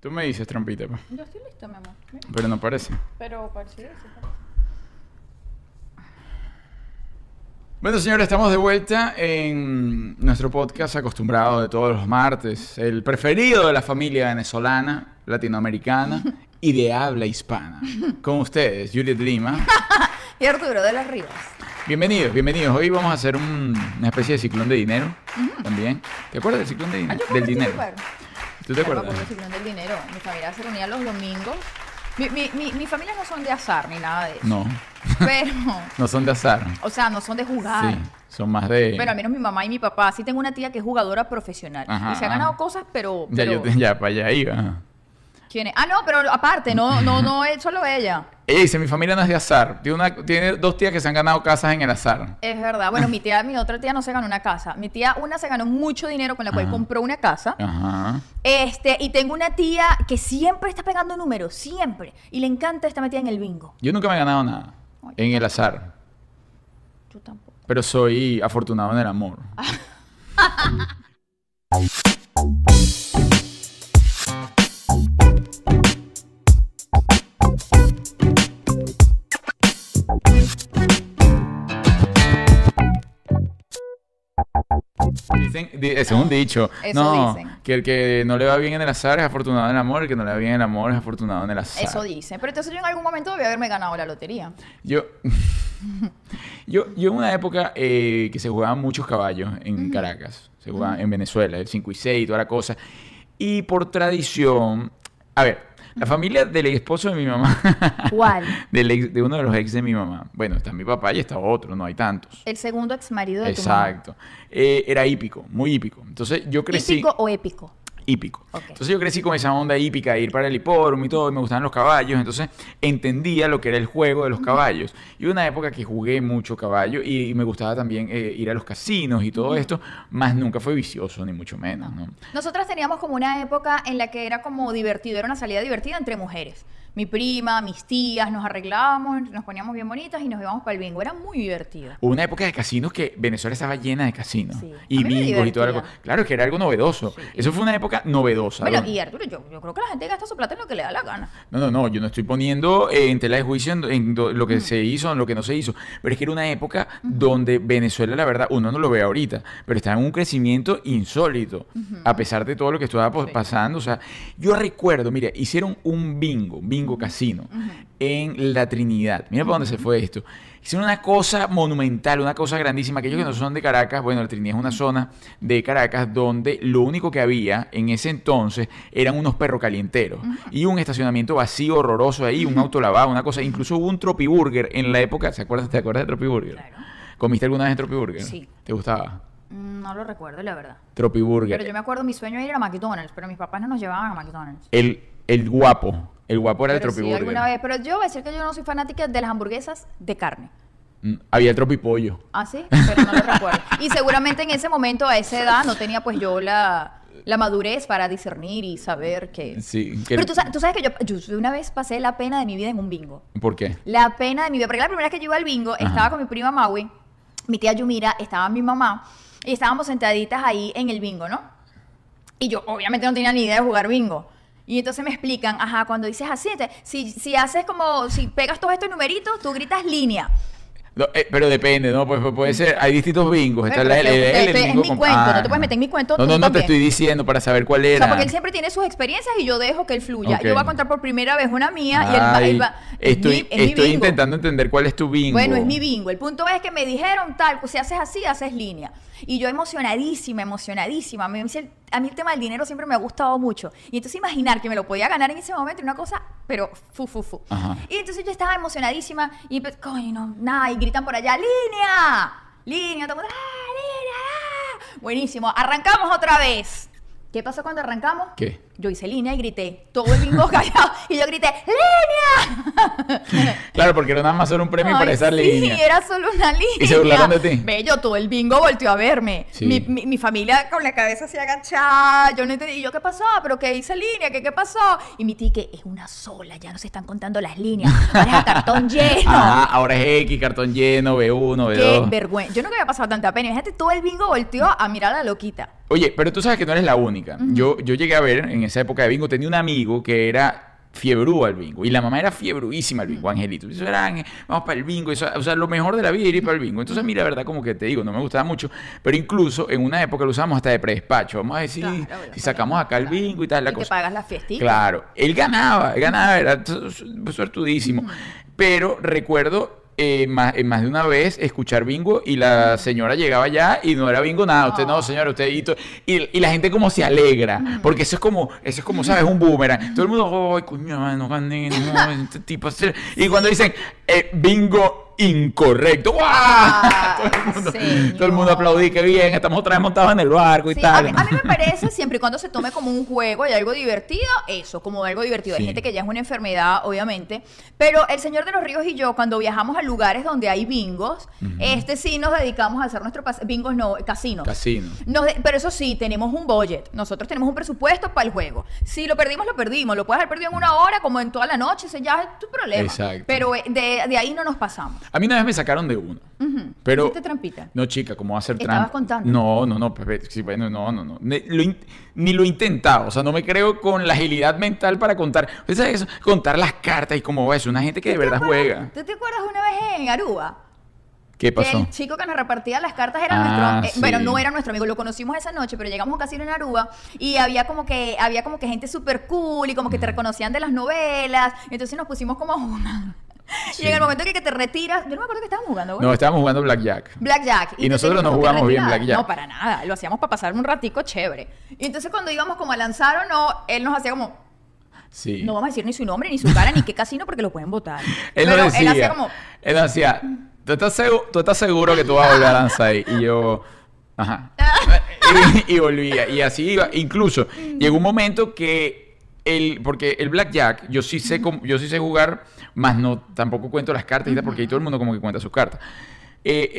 Tú me dices, trampita, pa. Yo estoy lista, mi amor. Mira, pero no parece. Pero parece, parece. Bueno, señores, estamos de vuelta en nuestro podcast acostumbrado de todos los martes, el preferido de la familia venezolana, latinoamericana y de habla hispana. Con ustedes, Juliet Lima. Y Arturo de las Rivas. Bienvenidos, bienvenidos. Hoy vamos a hacer un- una especie de ciclón de dinero también. ¿Te acuerdas del ciclón de Ah, dinero? yo del dinero. ¿Tú te me acuerdas? acuerdo del dinero. Mi familia se reunía los domingos. Mi, mi, mi, mi familia no son de azar ni nada de eso. No, Pero, no son de azar. o sea, no son de jugar. Sí, son más de... Pero al menos mi mamá y mi papá. Sí tengo una tía que es jugadora profesional. Ajá, y se ha ganado cosas, pero... Ya, pero- yo ya, para allá iba. ¿Quién es? Ah, no, pero aparte, no, no, no es solo ella. Ella dice, mi familia no es de azar. Tiene, una, tiene dos tías que se han ganado casas en el azar. Es verdad. Bueno, mi tía, mi otra tía no se ganó una casa. Mi tía, una se ganó mucho dinero con la cual Ajá. compró una casa. Ajá. Este, y tengo una tía que siempre está pegando números, siempre. Y le encanta estar metida en el bingo. Yo nunca me he ganado nada Ay. en el azar. Yo tampoco. Pero soy afortunado en el amor. Dicen, di- es un dicho. Eso no, dicen. que el que no le va bien en el azar es afortunado en el amor, el que no le va bien en el amor es afortunado en el azar. Eso dice. Pero entonces yo en algún momento debí haberme ganado la lotería. Yo, yo, yo en una época eh, que se jugaban muchos caballos en Caracas, se jugaban en Venezuela, el 5 y 6 y toda la cosa. Y por tradición, a ver, la familia del esposo de mi mamá, ¿Cuál? del ex- de uno de los ex de mi mamá, bueno, está mi papá y está otro, no hay tantos. El segundo ex marido de tu mamá. Exacto. Eh, era hípico, muy hípico. Entonces yo crecí... ¿Hípico o épico? Hípico. Entonces yo crecí con esa onda hípica de ir para el hipódromo y todo, y me gustaban los caballos, entonces entendía lo que era el juego de los caballos. Y una época que jugué mucho caballo y, me gustaba también eh, ir a los casinos y todo esto, más nunca fue vicioso, ni mucho menos, ¿no? Nosotras teníamos como una época en la que era como divertido, era una salida divertida entre mujeres. Mi prima, mis tías, nos arreglábamos, nos poníamos bien bonitas y nos íbamos para el bingo. Era muy divertido. Hubo una época de casinos que Venezuela estaba llena de casinos Sí. y bingos y divertía. cosa. Claro, que era algo novedoso. Sí. Eso fue una época novedosa. Bueno, ¿no? y Arturo, yo, yo creo que la gente gasta su plata en lo que le da la gana. No, no, no, yo no estoy poniendo eh, en tela de juicio en, en lo que se hizo, en lo que no se hizo, pero es que era una época donde Venezuela, la verdad, uno no lo ve ahorita, pero estaba en un crecimiento insólito, a pesar de todo lo que estaba Sí. pasando. O sea, yo recuerdo, mire, hicieron un bingo, bingo casino, en La Trinidad. Mira para dónde se fue esto. Hicieron una cosa monumental, una cosa grandísima. Aquellos que no son de Caracas, bueno, La Trinidad es una zona de Caracas donde lo único que había en ese entonces eran unos perros calienteros y un estacionamiento vacío, horroroso ahí, un auto lavado, una cosa. Incluso hubo un Tropiburger en la época. ¿Se acuerdas, ¿Te acuerdas de Tropiburger? Claro. ¿Comiste alguna vez en Tropiburger? Sí. ¿Te gustaba? Mm, No lo recuerdo, la verdad. Tropiburger. Pero yo me acuerdo, mi sueño era ir a McDonald's, pero mis papás no nos llevaban a McDonald's. El, el guapo. El guapo era el Pero sí, Tropiburger. alguna vez. Pero yo voy a decir que yo no soy fanática de las hamburguesas de carne. Mm, Había Tropipollo. ¿Ah, sí? Pero no lo recuerdo. Y seguramente en ese momento, a esa edad, no tenía pues yo la, la madurez para discernir y saber que... Sí. que- Pero tú, sa- tú sabes que yo, yo una vez pasé la pena de mi vida en un bingo. ¿Por qué? La pena de mi vida. Porque la primera vez que yo iba al bingo, Ajá. estaba con mi prima Maui, mi tía Yumira, estaba mi mamá, y estábamos sentaditas ahí en el bingo, ¿no? Y yo obviamente no tenía ni idea de jugar bingo. Y entonces me explican, ajá, cuando dices así, te- si, si haces como, si pegas todos estos numeritos, tú gritas línea. No, eh, pero depende, ¿no? Pues, pues puede ser, hay distintos bingos. Está la- el, el- el usted- es mi cuento, no te Ah, puedes meter en mi cuento, No, no, no te estoy diciendo para saber cuál O era. sea, porque él siempre tiene sus experiencias y yo dejo que él fluya. Yo voy a contar por primera vez una mía y él va, él va- es estoy mi- es mi estoy intentando entender cuál es tu bingo. Bueno, es mi bingo. El punto es que me dijeron tal, pues si haces así, haces línea. Y yo emocionadísima, emocionadísima. A mí, el- a mí el tema del dinero siempre me ha gustado mucho. Y entonces imaginar que me lo podía ganar en ese momento una cosa, pero fu, fu, fu. Ajá. Y entonces yo estaba emocionadísima y pues, coño, no, nada, y gritan por allá, línea, línea, todo el mundo, ¡ah, línea! ah". Buenísimo, arrancamos otra vez. ¿Qué pasó cuando arrancamos? ¿Qué? Yo hice línea y grité, todo el bingo callado, y yo grité, ¡línea! Claro, porque era nada más solo un premio Ay, para esa sí, línea. era solo una línea. ¿Y se burlaron de ti? Bello, todo el bingo volteó a verme. Sí. Mi, mi- mi familia con la cabeza así agachada. Yo no entendí. ¿Y yo qué pasó? ¿Pero qué hice línea? ¿Qué, qué pasó? Y mi tique, es una sola, ya no se están contando las líneas. Ahora es cartón lleno. Ajá, ahora es X, cartón lleno, B1, Qué B2. vergüenza. Yo nunca había pasado tanta pena. Imagínate, todo el bingo volteó a mirar a la loquita. Oye, pero tú sabes que no eres la única. yo, yo llegué a ver en esa época de bingo, tenía un amigo que era fiebrú al bingo. Y la mamá era fiebruísima al bingo, Angelito. Eso era, "Ángel, vamos para el bingo. Eso, o sea, lo mejor de la vida era ir para el bingo. Entonces, a mí la verdad, como que te digo, no me gustaba mucho. Pero incluso en una época lo usábamos hasta de predespacho. Vamos a decir, Claro, si sacamos acá el bingo y tal, la y te cosa. pagas la fiestita. Claro, él ganaba, él ganaba, era su- su- suertudísimo. Pero recuerdo eh, más, eh, más de una vez escuchar bingo y la señora llegaba ya y no era bingo nada. Usted no, señora, usted y, y, y la gente como se alegra, porque eso es como, eso es como, ¿sabes? Un boomerang. Todo el mundo, ay, coño, no gané, no, este tipo. hace-". Y cuando dicen eh, bingo incorrecto. Ah, todo, el mundo, señor. todo el mundo aplaudí, qué bien, estamos otra vez montados en el barco y Sí, tal. a, mí, a mí me parece, siempre y cuando se tome como un juego y algo divertido, eso, como algo divertido. Hay Sí. gente que ya es una enfermedad, obviamente. Pero el Señor de los Ríos y yo, cuando viajamos a lugares donde hay bingos, este sí nos dedicamos a hacer nuestro bingos, no, casinos. Casino. Nos pero eso sí, tenemos un budget. Nosotros tenemos un presupuesto para el juego. Si lo perdimos, lo perdimos. Lo puedes haber perdido en una hora, como en toda la noche, ese ya es tu problema. Exacto. Pero eh, de, de ahí no nos pasamos. A mí una vez me sacaron de uno. Pero. ¿Hiciste trampita? No, chica, ¿cómo va a ser Estabas trampa? contando. No, no, no, Pepe, sí, bueno, no, no, no. Ni lo, ni lo he intentado. O sea, no me creo con la agilidad mental para contar. ¿Usted sabe eso? Contar las cartas y cómo es. Una gente que de ¿Tú te verdad acuerdas- juega. ¿Tú te acuerdas una vez en Aruba? ¿Qué Que pasó? el chico que nos repartía las cartas era Ah, nuestro, eh, sí. bueno, no era nuestro amigo, lo conocimos esa noche, pero llegamos a un casino en Aruba y había como que había como que gente súper cool y como que te reconocían de las novelas, entonces nos pusimos como a jugar. Sí. Y en el momento que, que te retiras, yo no me acuerdo que estábamos jugando, güey. No, estábamos jugando Blackjack. Blackjack. Y nosotros tenías no jugamos bien. Blackjack. No, para nada. Lo hacíamos para pasar un ratico chévere. Y entonces cuando íbamos como a lanzar o no, él nos hacía como, Sí. no vamos a decir ni su nombre, ni su cara, ni qué casino porque lo pueden votar. Él Pero nos decía, él hacía como, él decía, ¿tú estás, seguro, ¿tú estás seguro que tú vas a volver a lanzar ahí? Y yo, ajá. y, y volvía. Y así iba. Incluso llegó un momento que el, porque el blackjack, yo sí sé, yo sí sé jugar, más no, tampoco cuento las cartas porque ahí todo el mundo como que cuenta sus cartas. Eh,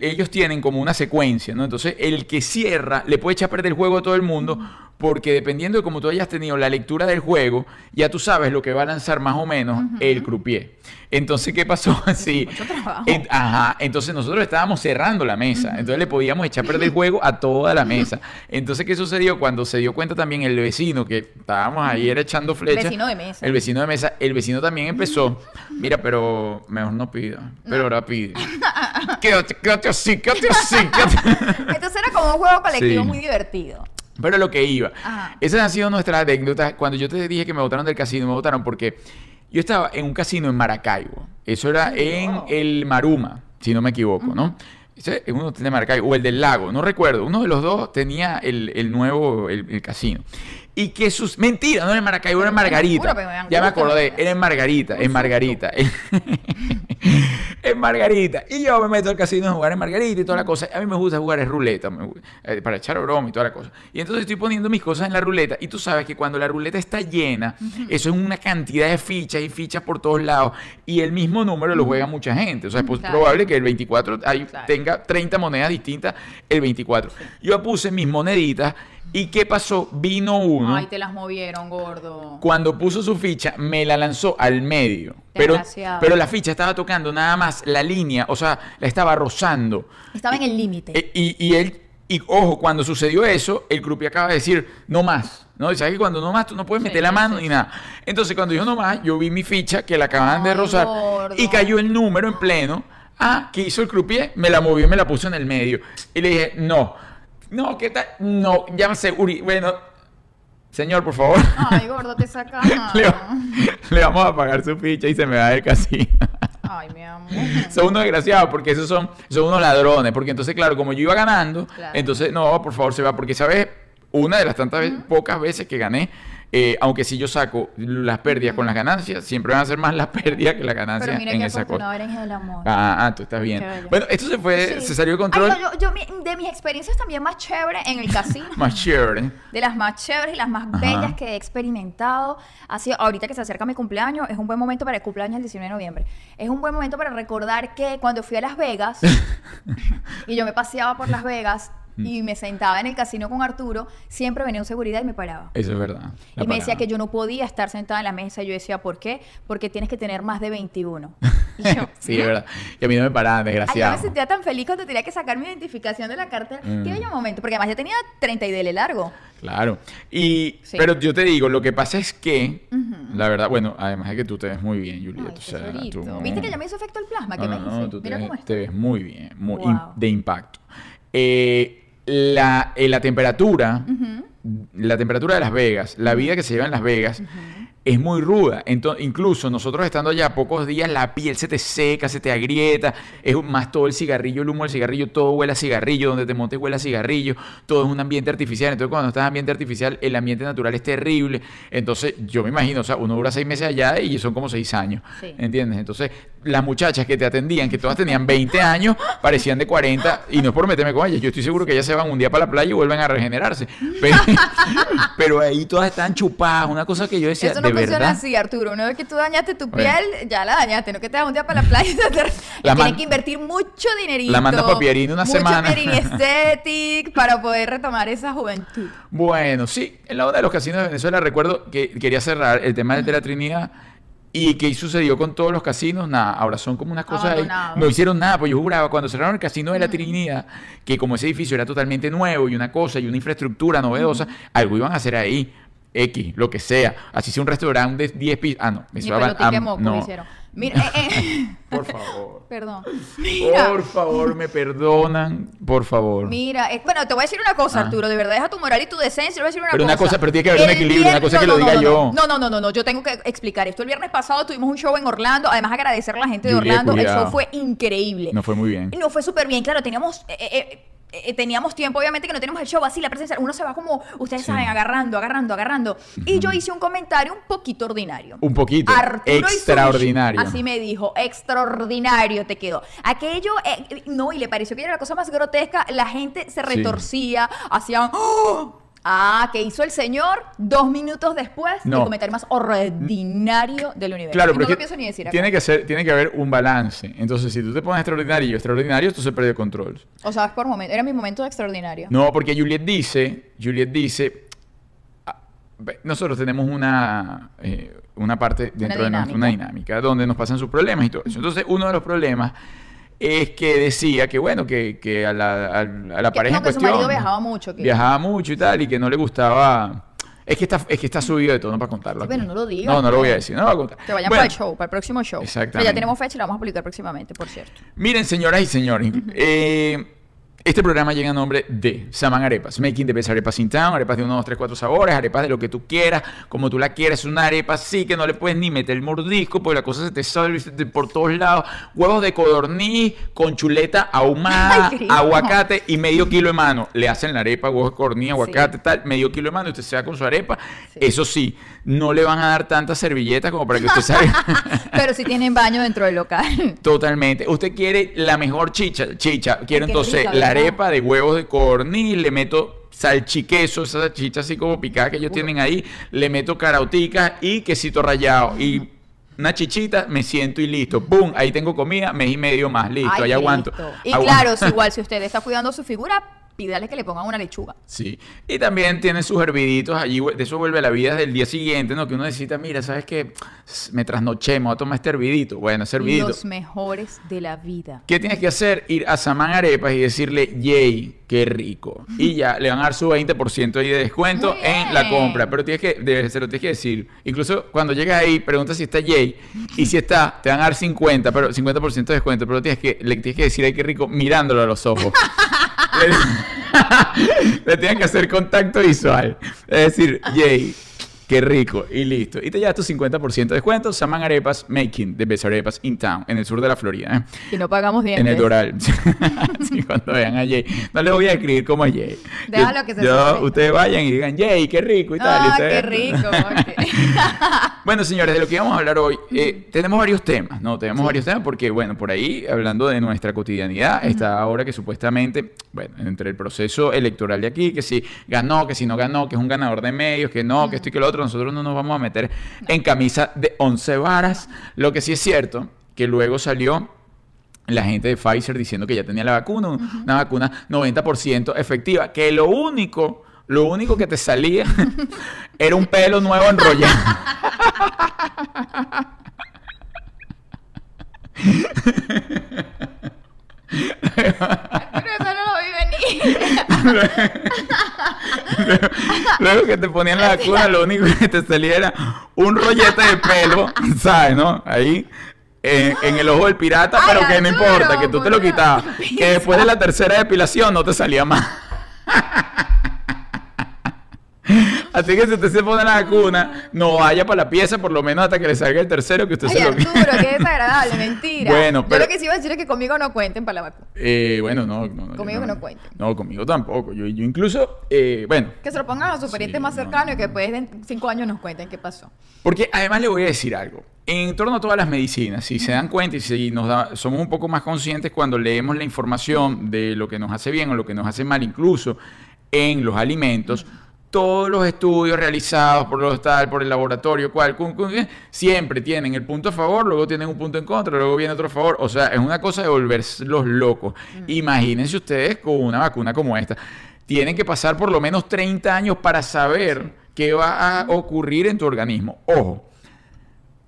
eh, ellos tienen como una secuencia, ¿no? Entonces, el que cierra le puede echar a perder el juego a todo el mundo, porque dependiendo de cómo tú hayas tenido la lectura del juego, ya tú sabes lo que va a lanzar más o menos el croupier. Entonces, ¿qué pasó? Sí. mucho trabajo. En- ajá. Entonces, nosotros estábamos cerrando la mesa. Entonces, le podíamos echar a perder el juego a toda la mesa. Entonces, ¿qué sucedió? Cuando se dio cuenta también el vecino, que estábamos ahí era echando flechas. Vecino de mesa. El vecino de mesa. El vecino también empezó. Mira, pero mejor no pida. Pero ahora pide. Quédate, quédate así, quédate así. quédate- Entonces era como un juego colectivo Sí. muy divertido. Pero lo que iba. Ajá. Esas han sido nuestras anécdotas. Cuando yo te dije que me votaron del casino, me votaron porque yo estaba en un casino en Maracaibo. Eso era en wow. el Maruma, si no me equivoco, ¿no? Ese es uno de Maracaibo, o el del lago, no recuerdo. Uno de los dos tenía el, el nuevo, el, el casino. Y que sus... Mentira, no era en Maracaibo, era en Margarita. Ya me acordé, era en Margarita, en Margarita. en Margarita. Y yo me meto al casino a jugar en Margarita y toda la cosa. A mí me gusta jugar es ruleta, eh, para echar broma y toda la cosa. Y entonces estoy poniendo mis cosas en la ruleta. Y tú sabes que cuando la ruleta está llena, eso es una cantidad de fichas y fichas por todos lados. Y el mismo número lo juega mucha gente. O sea, es pues, Claro. probable que el 24 ahí Claro. tenga 30 monedas distintas el 24. Yo puse mis moneditas. ¿Y qué pasó? Vino uno. Ay, te las movieron, gordo. Cuando puso su ficha, me la lanzó al medio. Pero, pero la ficha estaba tocando nada más la línea, o sea, la estaba rozando. Estaba en el límite. E- Y, y él, y ojo, cuando sucedió eso, el croupier acaba de decir, no más. ¿No? Y sabes que cuando no más tú no puedes Sí, meter la mano sí, ni nada. Entonces, cuando dijo no más, yo vi mi ficha que la acababan de Ay, rozar gordo. y cayó el número en pleno. Ah, ¿qué hizo el croupier? Me la movió y me la puso en el medio. Y le dije, no, no, ¿qué tal? No, llámese Uri. Bueno, señor, por favor. Ay, gordo, te saca. le, le vamos a pagar su ficha y se me va del casino. Ay, mi amor. son unos desgraciados porque esos son, son unos ladrones. Porque entonces, claro, como yo iba ganando, Claro. entonces, no, por favor, se va. Porque, ¿sabes? Una de las tantas pocas veces que gané, eh, aunque si yo saco las pérdidas con las ganancias, siempre van a ser más las pérdidas que las Pero ganancias mira en qué esa cosa. eres el amor. Ah, ah, tú estás bien. Bueno, esto se fue, Sí. se salió de Ay, control. no, yo, yo mi- de mis experiencias también más chévere en el casino. Más chévere. de las más chéveres y las más Ajá. bellas que he experimentado. Sido, ahorita que se acerca mi cumpleaños, es un buen momento para el cumpleaños el 19 de noviembre. Es un buen momento para recordar que cuando fui a Las Vegas y yo me paseaba por Las Vegas, y me sentaba en el casino con Arturo, siempre venía un seguridad y me paraba. Eso es verdad. Y me decía que yo no podía estar sentada en la mesa. Yo decía, ¿por qué? Porque tienes que tener más de 21. Y yo, Sí, es verdad. Y a mí no me paraban, Ay, yo desgraciado. me sentía tan feliz cuando tenía que sacar mi identificación de la cartera. Mm. Qué bello momento, porque además ya tenía 30 y dele largo. Claro. Y, Sí. pero yo te digo, lo que pasa es que, la verdad, bueno, además de que tú te ves muy bien, Juliet. Ay, o sea, tú- ¿Viste que ya me hizo efecto el plasma? No, ¿Qué no, me no, hice? tú te, Mira cómo está. te ves muy bien, muy Wow. de impacto. Eh, la, eh, la temperatura, la temperatura de Las Vegas, la vida que se lleva en Las Vegas, es muy ruda. Entonces, incluso nosotros estando allá pocos días, la piel se te seca, se te agrieta, es más todo el cigarrillo, el humo del cigarrillo, todo huele a cigarrillo, donde te montes huele a cigarrillo, todo es un ambiente artificial. Entonces, cuando estás en ambiente artificial, el ambiente natural es terrible. Entonces, yo me imagino, o sea, uno dura seis meses allá y son como seis años. Sí. ¿Entiendes? Entonces, las muchachas que te atendían, que todas tenían 20 años, parecían de 40, y no es por meterme con ellas, yo estoy seguro que ellas se van un día para la playa y vuelven a regenerarse. Pero, pero ahí todas están chupadas, una cosa que yo decía, Eso no de funciona así, Arturo. Una vez que tú dañaste tu piel, ya la dañaste. No que te vas un día para la playa y La Tienes que invertir mucho dinerito. La manda pa' Pierina una mucho semana. Aesthetic para poder retomar esa juventud. Bueno, sí, en la onda de los casinos de Venezuela recuerdo que quería cerrar el tema de la Trinidad. ¿Y qué sucedió con todos los casinos? Nada, ahora son como unas cosas ahí. No hicieron nada, pues yo juraba cuando cerraron el casino de la Trinidad, que como ese edificio era totalmente nuevo y una cosa y una infraestructura novedosa, algo iban a hacer ahí. X, lo que sea. Así sea un restaurante de 10 pisos. Ah, no, ah, moco no. hicieron. Mira, eh, eh, Por favor. perdón. Mira, Por favor, me perdonan. Por favor. Mira, eh, bueno, te voy a decir una cosa, Ah. Arturo, de verdad, deja tu moral y tu decencia, te voy a decir una Pero cosa. una cosa, pero tiene que haber un equilibrio, una cosa que lo no, diga no, yo. No, no, no, no, no, yo tengo que explicar esto. El viernes pasado tuvimos un show en Orlando, además agradecer a la gente de Orlando, el show fue increíble. No fue muy bien. No fue súper bien, claro, teníamos... eh, eh, teníamos tiempo, obviamente que no tenemos el show así, la presencia, uno se va como, ustedes Sí. saben, agarrando, agarrando, agarrando. Y yo hice un comentario un poquito ordinario. Un poquito. Arturo extraordinario. Así me dijo, extraordinario te quedó. Aquello, eh, no, y le pareció que era la cosa más grotesca. La gente se retorcía, hacían. ¡Oh! Ah, ¿qué hizo el señor? Dos minutos después, No. el comentario más ordinario del universo. Claro, pero no lo que pienso ni decir acá. tiene que ser, tiene que haber un balance. Entonces, si tú te pones extraordinario y yo extraordinario, esto se pierde control. O sea, es por momento. Era mi momento de extraordinario. No, porque Juliet dice, Juliet dice, ah, nosotros tenemos una, eh, una parte dentro de nuestra una dinámica donde nos pasan sus problemas y todo eso. Entonces, uno de los problemas es que decía que, bueno, que, que a la, a, a la Que- pareja en que su cuestión... marido viajaba mucho, que- Viajaba mucho y tal, y que no le gustaba... Es que está, es que está subido de todo, no para contarlo. Sí, pero no lo digas, No, no lo voy a pues. decir, no lo voy a contar. Que vayan Bueno, para el show, para el próximo show. Exactamente. Que ya tenemos fecha y la vamos a publicar próximamente, por cierto. Miren, señoras y señores, eh, este programa llega a nombre de Saman Arepas, Making the Best Arepas in Town, arepas de 1, 2, 3, 4 sabores, arepas de lo que tú quieras, como tú la quieras, una arepa así que no le puedes ni meter el mordisco, porque la cosa se te sale por todos lados, huevos de codorniz con chuleta ahumada, Ay, aguacate y medio kilo de mano. Le hacen la arepa, huevos de codorniz, aguacate, tal, medio kilo de mano y usted se va con su arepa. Sí. Eso sí, no le van a dar tantas servilletas como para que usted salga. Pero si tienen baño dentro del local. Totalmente. Usted quiere la mejor chicha, chicha. Quiero qué entonces la. Arepa de huevos de codorniz, le meto salchiqueso, esa salchicha así como picada que ellos tienen ahí, le meto carauticas y quesito rallado y una chichita, me siento y listo. ¡Pum! Ahí tengo comida, mes y medio más, listo, Ay, ahí aguanto. listo. Y Aguanto. claro, si igual si usted está cuidando su figura, pídale que le pongan una lechuga. Sí. Y también tiene sus herviditos allí, de eso vuelve la vida del día siguiente, ¿no? Que uno necesita, mira, ¿sabes qué? Me trasnoché, me voy a tomar este hervidito. Bueno, ese hervidito. Los mejores de la vida. ¿Qué tienes que hacer? Ir a Samán Arepas y decirle, yay, qué rico. Y ya le van a dar su 20% ahí de descuento en la compra. Pero tienes que, de- se lo tienes que decir. Incluso cuando llegas ahí, pregunta si está yay. Y si está, te van a dar 50, pero 50% de descuento. Pero tienes que, le tienes que decir, ay, qué rico, mirándolo a los ojos. le, le tienes que hacer contacto visual. Es decir, yay. Qué rico, y listo. Y te llevas tu 50% de descuento. Saman Arepas, Making the Best Arepas in Town, en el sur de la Florida. ¿eh? Y no pagamos dientes. En el Doral. sí, cuando vean a Jay. No les voy a escribir como es Jay. Déjalo que se yo-. Ustedes vayan y digan, Jay, qué rico y tal. Ah, qué rico. bueno, señores, de lo que vamos a hablar hoy, eh, tenemos varios temas, ¿no? Tenemos varios temas porque, bueno, por ahí, hablando de nuestra cotidianidad, está ahora que supuestamente, bueno, entre el proceso electoral de aquí, que si ganó, que si no ganó, que es un ganador de medios, que no, que esto y que lo otro, nosotros no nos vamos a meter en camisa de once varas. Lo que sí es cierto, que luego salió la gente de Pfizer diciendo que ya tenía la vacuna, una vacuna 90% efectiva, que lo único, lo único que te salía era un pelo nuevo enrollado. Pero eso no Luego que te ponían la vacuna, lo único que te salía era un rollete de pelo, ¿sabes? ¿No? Ahí. En, en el ojo del pirata, Ay, pero que no importa, que tú te lo ¿por qué quitabas. Que después de la tercera depilación no te salía más. Así que si usted se pone la vacuna, no vaya para la pieza por lo menos hasta que le salga el tercero que usted Ay, se lo Arturo, qué desagradable, mentira. Bueno, pero- Yo lo que sí iba a decir es que conmigo no cuenten para la vacuna. Eh, bueno, no, no, no, Conmigo yo que no cuente. No, conmigo tampoco. Yo, yo incluso, eh, bueno, Que se lo pongan a parientes Sí, más no, cercanos y que no. después de cinco años nos cuenten qué pasó. Porque además le voy a decir algo. En torno a todas las medicinas, si se dan cuenta y si nos da- somos un poco más conscientes cuando leemos la información de lo que nos hace bien o lo que nos hace mal, incluso en los alimentos, todos los estudios realizados por los tal, por el laboratorio, cual, cum, cum, eh, siempre tienen el punto a favor, luego tienen un punto en contra, luego viene otro a favor. O sea, es una cosa de volverse los locos. Imagínense ustedes con una vacuna como esta. Tienen que pasar por lo menos 30 años para saber qué va a ocurrir en tu organismo. Ojo,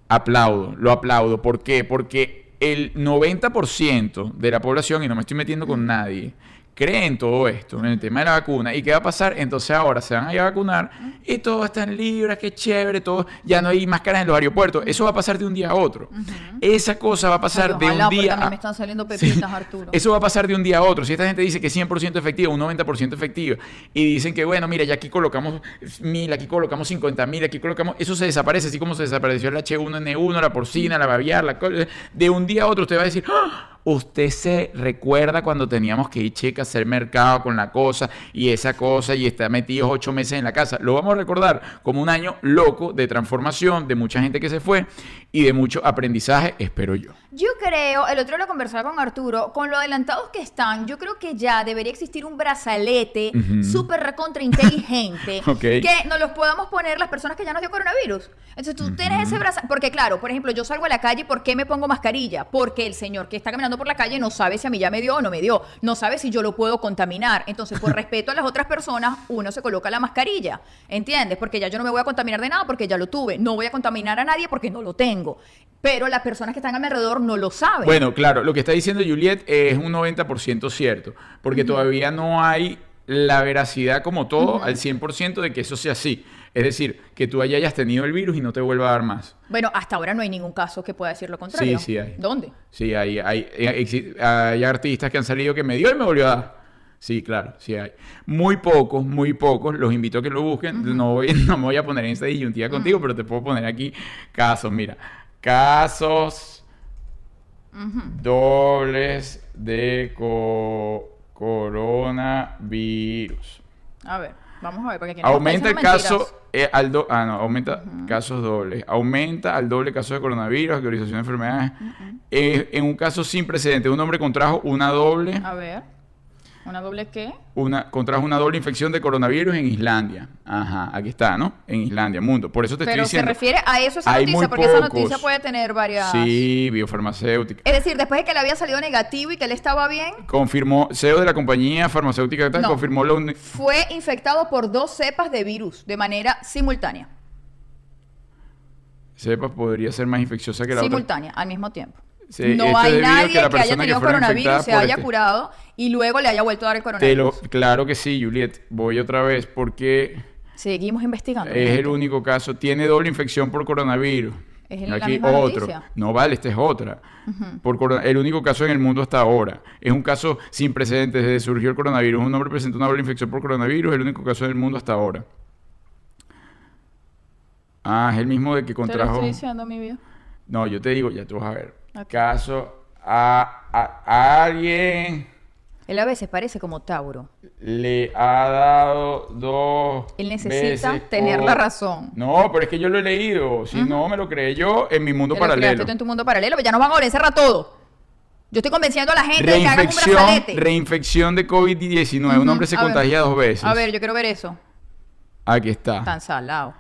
aplaudo, lo aplaudo. ¿Por qué? Porque el 90% de la población, y no me estoy metiendo con nadie, cree en todo esto, en el tema de la vacuna. ¿Y qué va a pasar? Entonces ahora se van a ir a vacunar y todo está en libre, qué chévere, todo, ya no hay máscaras en los aeropuertos. Eso va a pasar de un día a otro. Esa cosa va a pasar Ay, de un día a me están saliendo Sí. pepitas, Arturo. Eso va a pasar de un día a otro. Si esta gente dice que es 100% efectiva, un 90% efectiva, y dicen que, bueno, mira, ya aquí colocamos mil, aquí colocamos 50 mil, aquí colocamos. Eso se desaparece, así como se desapareció el H1N1, la porcina, la baviar, la. De un día a otro, usted va a decir, ¡Ah! Usted se recuerda cuando teníamos que ir, checa, hacer mercado con la cosa y esa cosa y está metido ocho meses en la casa. Lo vamos a recordar como un año loco de transformación, de mucha gente que se fue y de mucho aprendizaje, espero yo. Yo creo, el otro lo conversaba con Arturo, con lo adelantados que están, yo creo que ya debería existir un brazalete Ujú. súper recontra inteligente que nos los podamos poner las personas que ya nos dio coronavirus. Entonces tú tienes ese brazalete, porque claro, por ejemplo, yo salgo a la calle, ¿por qué me pongo mascarilla? Porque el señor que está caminando por la calle no sabe si a mí ya me dio o no me dio, no sabe si yo lo puedo contaminar. Entonces, por respeto a las otras personas, uno se coloca la mascarilla, ¿entiendes? Porque ya yo no me voy a contaminar de nada porque ya lo tuve, no voy a contaminar a nadie porque no lo tengo. Pero las personas que están a mi alrededor no lo saben. Bueno, claro, lo que está diciendo Juliet es un 90% cierto, porque todavía no hay la veracidad como todo al 100% de que eso sea así. Es decir, que tú ya hayas tenido el virus y no te vuelva a dar más. Bueno, hasta ahora no hay ningún caso que pueda decir lo contrario. Sí, sí hay. ¿Dónde? Sí, hay, hay, hay, exi- hay artistas que han salido que me dio y me volvió a dar. Sí, claro, sí hay. Muy pocos, muy pocos, los invito a que lo busquen. no, voy, no me voy a poner en esta disyuntiva contigo, pero te puedo poner aquí casos. Mira, casos dobles de co- coronavirus. A ver, vamos a ver, porque aquí Aumenta el caso eh, al do- ah no, aumenta casos dobles. Aumenta al doble caso de coronavirus, categorización de enfermedades. Eh, en un caso sin precedente, un hombre contrajo una doble. A ver, ¿una doble qué? una contrajo una doble infección de coronavirus en Islandia. Ajá, aquí está, ¿no? En Islandia, mundo. Por eso te Pero estoy se diciendo. refiere a eso esa hay noticia, muy porque esa pocos. noticia puede tener varias... Sí, biofarmacéutica. Es decir, después de que le había salido negativo y que él estaba bien, Confirmó, CEO de la compañía farmacéutica tal, No. confirmó la uni- fue infectado por dos cepas de virus de manera simultánea. cepa podría ser más infecciosa que la otra. simultánea, al mismo tiempo. Sí, no es hay nadie que que, haya que tenido coronavirus, se haya este- curado y luego le haya vuelto a dar el Te lo, coronavirus. claro que sí, Juliet. Voy otra vez porque Seguimos investigando. es el único caso. Tiene doble infección por coronavirus. Es el- Aquí otro. noticia. No vale, esta es otra. Por coro- el único caso en el mundo hasta ahora. Es un caso sin precedentes desde surgió el coronavirus. Un hombre presentó una doble infección por coronavirus. El único caso en el mundo hasta ahora. Ah, es el mismo de que Te lo contrajo. estoy diciendo, mi vida. No, yo te digo, ya tú vas a ver. Ok. Caso a, a- a alguien Él a veces parece como Tauro. le ha dado dos. Él necesita veces tener la razón. No, pero es que yo lo he leído. Si no me lo creé yo en mi mundo Te lo paralelo. tú en tu mundo paralelo, pero ya nos van a volver a todo. Yo estoy convenciendo a la gente de que hagan un Reinfección, brazalete. reinfección de COVID-19. Un hombre se a ver. contagia dos veces. A ver, yo quiero ver eso. Aquí está. Tan salado.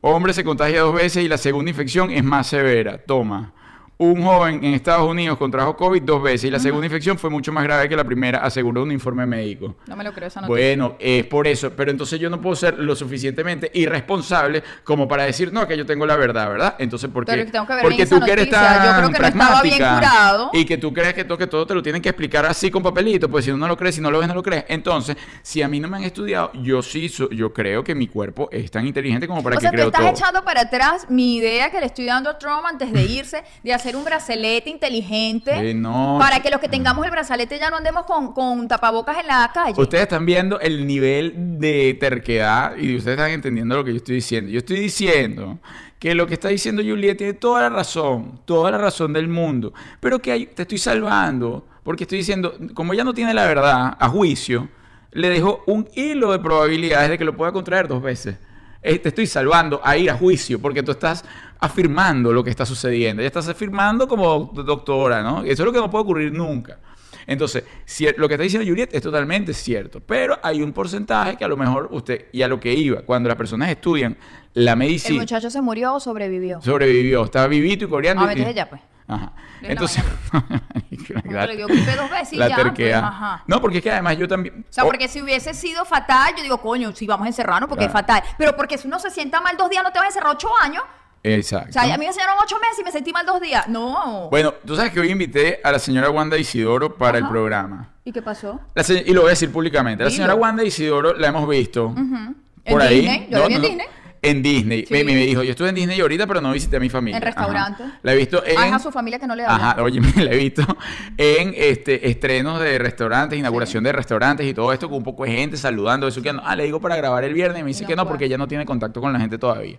Hombre se contagia dos veces y la segunda infección es más severa. Toma. Un joven en Estados Unidos contrajo COVID dos veces y la segunda infección fue mucho más grave que la primera, aseguró un informe médico. No me lo creo esa noticia. Bueno, es por eso, pero entonces yo no puedo ser lo suficientemente irresponsable como para decir, no, que yo tengo la verdad, ¿verdad? Entonces, ¿por qué? Tengo que ver Porque tú que eres noticia, tan yo creo que no estaba bien pragmática curado. y que tú crees que todo, que todo te lo tienen que explicar así con papelito, pues si no, no lo crees, si no lo ves, no lo crees. Entonces, si a mí no me han estudiado, yo sí, so- yo creo que mi cuerpo es tan inteligente como para o que sea, tú creo estás todo. echando para atrás mi idea que le estoy dando a Trump antes de irse de hacer un brazalete inteligente Eh, no, para que los que tengamos el brazalete ya no andemos con, con tapabocas en la calle. Ustedes están viendo el nivel de terquedad y ustedes están entendiendo lo que yo estoy diciendo. Yo estoy diciendo que lo que está diciendo Juliet tiene toda la razón, toda la razón del mundo, pero que hay- te estoy salvando porque estoy diciendo, como ella no tiene la verdad a juicio, le dejo un hilo de probabilidades de que lo pueda contraer dos veces. Eh, te estoy salvando a ir a juicio porque tú estás afirmando lo que está sucediendo. Ya estás afirmando como doctora, ¿no? Eso es lo que no puede ocurrir nunca. Entonces, lo que está diciendo Juliet es totalmente cierto, pero hay un porcentaje que a lo mejor usted, y a lo que iba, cuando las personas estudian la ¿El medicina, muchacho se murió o sobrevivió? sobrevivió, estaba vivito y coreando. Ah, y- ya, pues. Ajá. De Entonces, le dos veces y la ya, pues, ajá. No, porque es que además yo también. O sea, oh, porque si hubiese sido fatal, yo digo, coño, si vamos a encerrarnos porque Claro. es fatal. Pero porque si uno se sienta mal dos días, no te vas a encerrar ocho años. Exacto. O sea, a mí me enseñaron ocho meses y me sentí mal dos días. No. Bueno, tú sabes que hoy invité a la señora Wanda Isidoro para el programa. ¿Y qué pasó? Se- y lo voy a decir públicamente. La señora Wanda Isidoro la hemos visto por ¿En ahí. Disney? Yo la vi en Disney. En Disney. Sí. Me, me dijo, yo estuve en Disney ahorita, pero no visité a mi familia. En restaurante. Ajá. La he visto en... Ah, es a su familia que no le habla. Ajá, oye, me la he visto en este estrenos de restaurantes, inauguración de restaurantes y todo esto con un poco de gente saludando. Eso que no, ah, le digo para grabar el viernes y me dice no que no, porque ella no tiene contacto con la gente todavía.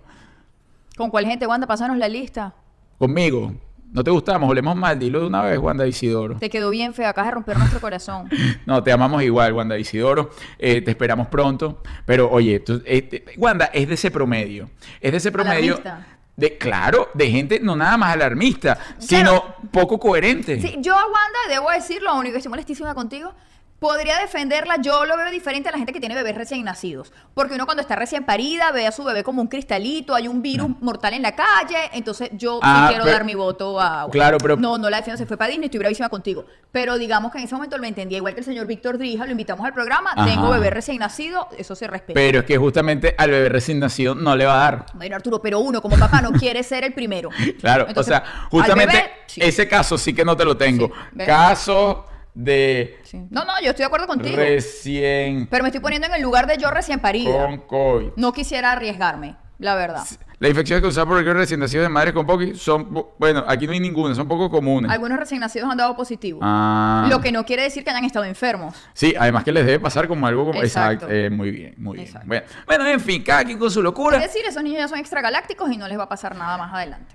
¿Con cuál gente, Wanda? Pásanos la lista. Conmigo. ¿No te gustamos? Olemos mal, dilo de una vez, Wanda Isidoro. Te quedó bien feo. Acabas de romper nuestro corazón. No, te amamos igual, Wanda Isidoro. Eh, te esperamos pronto. Pero oye, tú- eh, Wanda es de ese promedio. Es de ese promedio. Alarmista. De, claro, de gente no nada más alarmista, sino poco coherente. Sí, yo a Wanda, debo decir, lo único que estoy molestísima contigo, podría defenderla, yo lo veo diferente a la gente que tiene bebés recién nacidos. Porque uno cuando está recién parida ve a su bebé como un cristalito, hay un virus mortal en la calle, entonces yo Ah, sí quiero pero- dar mi voto a... Claro, pero- No, no la defiendo, se fue para Disney, estoy bravísima contigo. Pero digamos que en ese momento lo entendía, igual que el señor Víctor Drija, lo invitamos al programa, Ajá. tengo bebé recién nacido, eso se respeta. Pero es que justamente al bebé recién nacido no le va a dar. Bueno, Arturo, pero uno como papá no quiere ser el primero. Claro, Entonces, o sea, justamente bebé, sí. ese caso sí que no te lo tengo. Caso de Sí. No, no, yo estoy de acuerdo contigo. recién Pero me estoy poniendo en el lugar de yo recién parida. con COVID. No quisiera arriesgarme, la verdad. Las infecciones causadas por el recién nacidos de madres con COVID son, bueno, aquí no hay ninguna, son poco comunes. Algunos recién nacidos han dado positivo. Ah. Lo que no quiere decir que hayan estado enfermos. Sí, además que les debe pasar como algo como... Exacto. Eh, muy bien, muy bien. Bueno, bueno, en fin, cada quien con su locura. Es decir, esos niños ya son extragalácticos y no les va a pasar nada más adelante.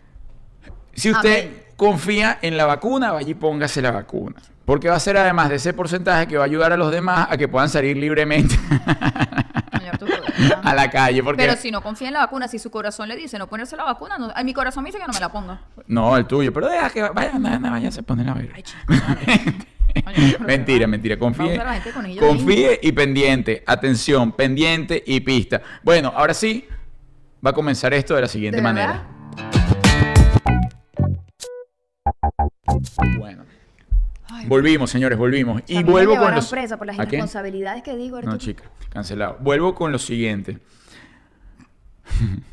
Si usted Amén. confía en la vacuna, vaya y póngase la vacuna. Porque va a ser además de ese porcentaje que va a ayudar a los demás a que puedan salir libremente a la calle. Porque Pero si no confía en la vacuna, si su corazón le dice no ponerse la vacuna, no- a mi corazón me dice que no me la ponga. No, el tuyo. Pero deja que vaya, vaya, váyase a poner a ver. Ay, chico, mentira, mentira. Confíe, confíe y pendiente. Atención, pendiente y pista. Bueno, ahora sí, va a comenzar esto de la siguiente ¿De manera. verdad? Volvimos, señores, volvimos. Y vuelvo con los... presa por las ¿A qué? irresponsabilidades que digo. No, chica, cancelado. Vuelvo con lo siguiente.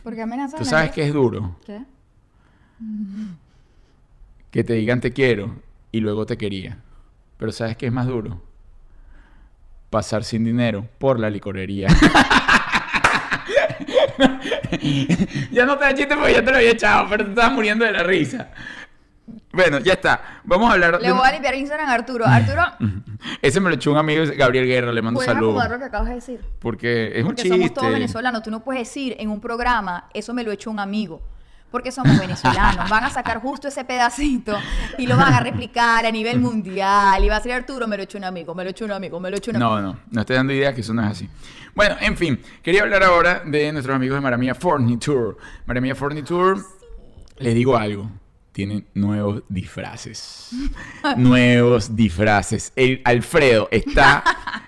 Porque amenazan Tú sabes que es duro ¿Qué? que te digan te quiero y luego te quería. Pero ¿sabes qué es más duro? Pasar sin dinero por la licorería. ya no te da chiste porque ya te lo había echado, pero te estabas muriendo de la risa. Bueno, ya está. Vamos a hablar Le de... voy a limpiar Instagram a Arturo. Arturo, Ese me lo echó un amigo, Gabriel Guerra, le mando ¿puedes saludos. acomodar lo que acabas de decir? Porque es un Porque chiste. somos todos venezolanos. Tú no puedes decir en un programa, eso me lo echó un amigo. Porque somos venezolanos. Van a sacar justo ese pedacito y lo van a replicar a nivel mundial. Y va a ser Arturo, me lo echó un amigo, me lo echó un amigo, me lo echó un amigo. No, no, no estoy dando idea que eso no es así. Bueno, en fin, quería hablar ahora de nuestros amigos de Maramia Furniture. Maramia Furniture, les digo algo, tienen nuevos disfraces. nuevos disfraces. El Alfredo está,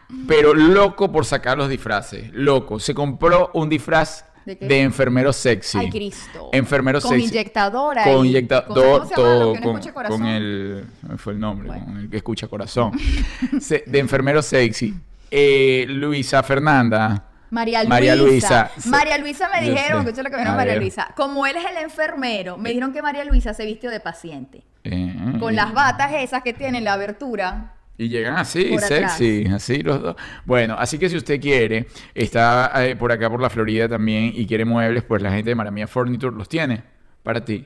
pero loco por sacar los disfraces. Loco. Se compró un disfraz ¿De enfermero sexy. Ay, Cristo. Enfermero Con sexy. inyectadora Con y- inyectador. con- ¿cómo se llama lo que uno con, el. ¿cómo Fue el nombre, Bueno. con el que escucha corazón. Se- de enfermero sexy. Eh, Luisa Fernanda. María Luisa. María Luisa. María Luisa me dijeron, escucha lo que A María. Luisa. Como él es el enfermero, me dijeron que María Luisa se vistió de paciente. eh, Con las batas esas que tienen la abertura. Y llegan así, sexy, así los dos. Bueno, así que si usted quiere, está eh, por acá por la Florida también y quiere muebles, pues la gente de Maramia Furniture los tiene para ti.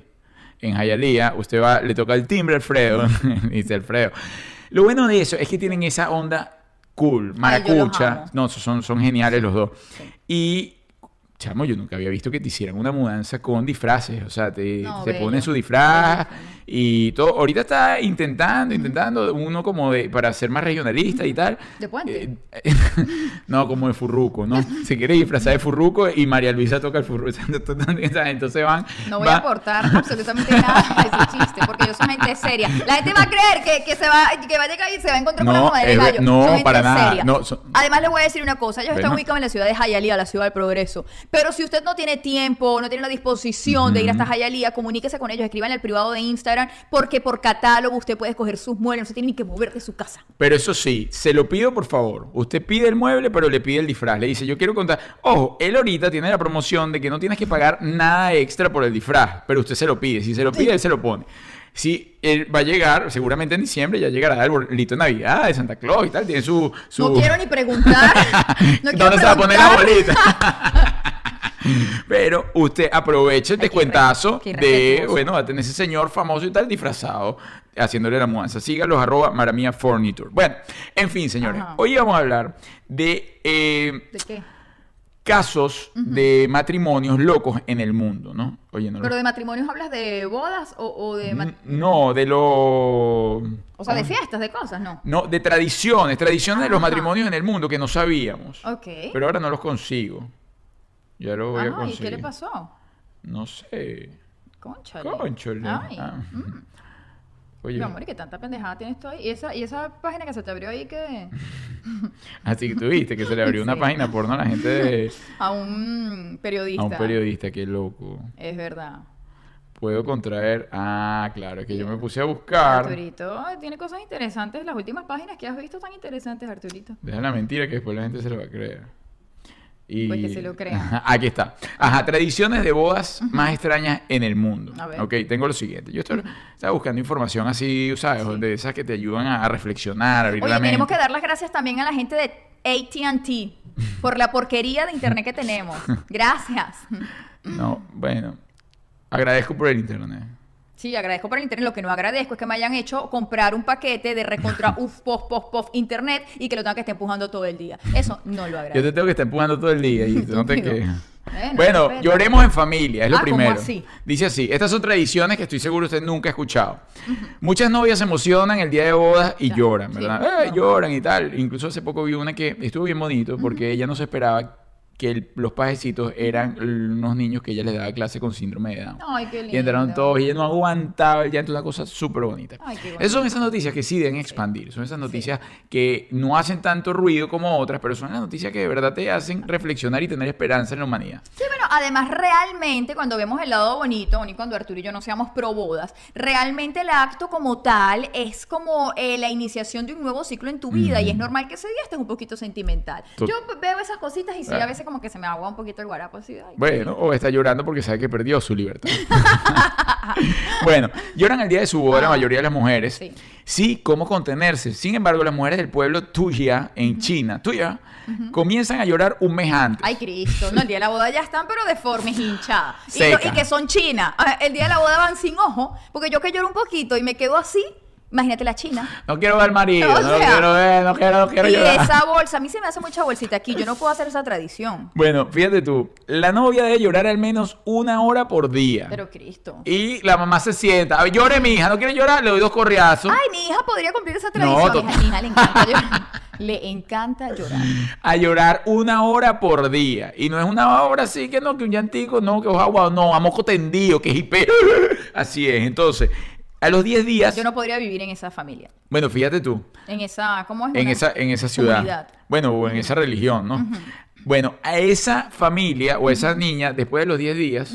En Hialeah, usted va, le toca el timbre a Alfredo, dice Alfredo. Lo bueno de eso es que tienen esa onda cool, maracucha. No, son, son geniales los dos. Y, chamo, yo nunca había visto que te hicieran una mudanza con disfraces. O sea, te, No, te bello. ponen su disfraz y todo. Ahorita está intentando, intentando uno como de, para ser más regionalista y tal. ¿De puente? Eh, no, como de furruco, ¿no? Se quiere disfrazar de furruco y María Luisa toca el furruco. Entonces van... No voy a aportar absolutamente nada a ese chiste, porque yo soy gente seria. La gente va a creer que, que se va, que va a llegar y se va a encontrar con la madre de gallo. no, para nada. seria. No, son- Además, les voy a decir una cosa. Ellos están Bueno. ubicados en la ciudad de Hialeah, la ciudad del progreso. Pero si usted no tiene tiempo, no tiene la disposición de ir hasta Hialeah, comuníquese con ellos, escriban en el privado de Instagram, porque por catálogo usted puede escoger sus muebles, no se tiene ni que mover de su casa. Pero eso sí, se lo pido por favor. Usted pide el mueble, pero le pide el disfraz. Le dice, yo quiero contar. Ojo, él ahorita tiene la promoción de que no tienes que pagar nada extra por el disfraz, pero usted se lo pide. Si se lo pide, él se lo pone. Si él va a llegar, seguramente en diciembre ya llegará el bolito de Navidad, de Santa Claus y tal. Tiene su. su... No quiero ni preguntar. No quiero ¿Dónde se va a poner la bolita? Pero usted aproveche re- qué de, bueno, va a tener ese señor famoso y tal disfrazado haciéndole la mudanza. Sígalos, arroba Maramia Furniture. Bueno, en fin, señores. Ajá. Hoy vamos a hablar de eh, ¿De qué? casos de matrimonios locos en el mundo, ¿no? Oye, no, ¿Pero de matrimonios hablas de bodas o, o de... mat- no, de lo... O sea, de fiestas, de cosas, no. No, de tradiciones, tradiciones de los matrimonios en el mundo que no sabíamos. Ok. Pero ahora no los consigo. Ya los voy a Ajá, ¿y conseguir. qué le pasó? No sé. Conchale. Conchole. Ay, Ah. mm. Oye, Mi amor, ¿y qué tanta pendejada tienes tú ahí? ¿Y esa, y esa página que se te abrió ahí que... así que tú viste que se le abrió una página porno a la gente de, A un periodista. a un periodista, qué loco. Es verdad. Puedo contraer. Ah, claro, es que yo me puse a buscar. Arturito tiene cosas interesantes. Las últimas páginas que has visto tan interesantes, Arturito. Deja la mentira que después la gente se lo va a creer. Y... Pues que se lo crea. Ajá, aquí está. Ajá, tradiciones de bodas más extrañas en el mundo. A ver. Ok, tengo lo siguiente. Yo estoy- estaba buscando información así, ¿sabes? Sí. De esas que te ayudan a, a reflexionar, a abrir Oye, la mente. tenemos que dar las gracias también a la gente de AT&T por la porquería de internet que tenemos. Gracias. No, bueno. Agradezco por el internet. Sí, agradezco por el internet. Lo que no agradezco es que me hayan hecho comprar un paquete de recontra uf, pof, pof, pof, internet y que lo tenga que estar empujando todo el día. Eso no lo Yo agradezco. te tengo que estar empujando todo el día y no te. Bueno, lloremos en familia, es lo Ah, ¿cómo primero. así? Dice así, estas son tradiciones que estoy seguro usted nunca ha escuchado. Muchas novias se emocionan el día de bodas y Ya, lloran, sí, ¿verdad? no. Eh, lloran y tal. Incluso hace poco vi una que estuvo bien bonito porque ella no se esperaba que el- los pajecitos eran unos niños que ella les daba clase con síndrome de Down. Ay, qué lindo. Y entraron todos y ella no aguantaba el llanto, una cosa súper bonita. Ay, qué. Esas son esas noticias que sí deben expandir, son esas noticias que no hacen tanto ruido como otras, pero son las noticias que de verdad te hacen reflexionar y tener esperanza en la humanidad. Sí, bueno, además realmente cuando vemos el lado bonito, ni cuando Arturo y yo no seamos pro bodas, realmente el acto como tal es como eh, la iniciación de un nuevo ciclo en tu vida y es normal que ese día estés un poquito sentimental. Tot- Yo veo esas cositas y sí, Ah. a veces como que se me agua un poquito el guarapo así. ay, Bueno, o está llorando porque sabe que perdió su libertad. bueno, lloran el día de su boda la Ah. mayoría de las mujeres. Sí. Sí, cómo contenerse. Sin embargo, las mujeres del pueblo Tuya, en China, Tuya, comienzan a llorar un mes antes. Ay, Cristo. No, el día de la boda ya están, pero deformes, hinchadas. Y, y que son chinas. Ah, El día de la boda van sin ojo, porque yo que lloro un poquito y me quedo así, imagínate la china. No quiero ver marido, no lo quiero ver, no quiero, no quiero Y llorar. esa bolsa, a mí se me hace mucha bolsita aquí, yo no puedo hacer esa tradición. Bueno, fíjate tú, la novia debe llorar al menos una hora por día. Pero Cristo. Y la mamá se sienta, a ver, llore mi hija, no quiere llorar, le doy dos correazos. Ay, mi hija podría cumplir esa No, tradición. Hija, mi hija le encanta llorar. Le encanta llorar. a llorar una hora por día. Y no es una hora así que no, que un llantico, no, que agua, no, a moco tendido, que hipe. Así es. Entonces, a los 10 días, Yo no podría vivir en esa familia. bueno, fíjate tú, En esa, ¿cómo es? en esa, en esa ciudad, comunidad. bueno, o en esa religión, ¿no? Bueno, a esa familia o a esa niña, después de los 10 días,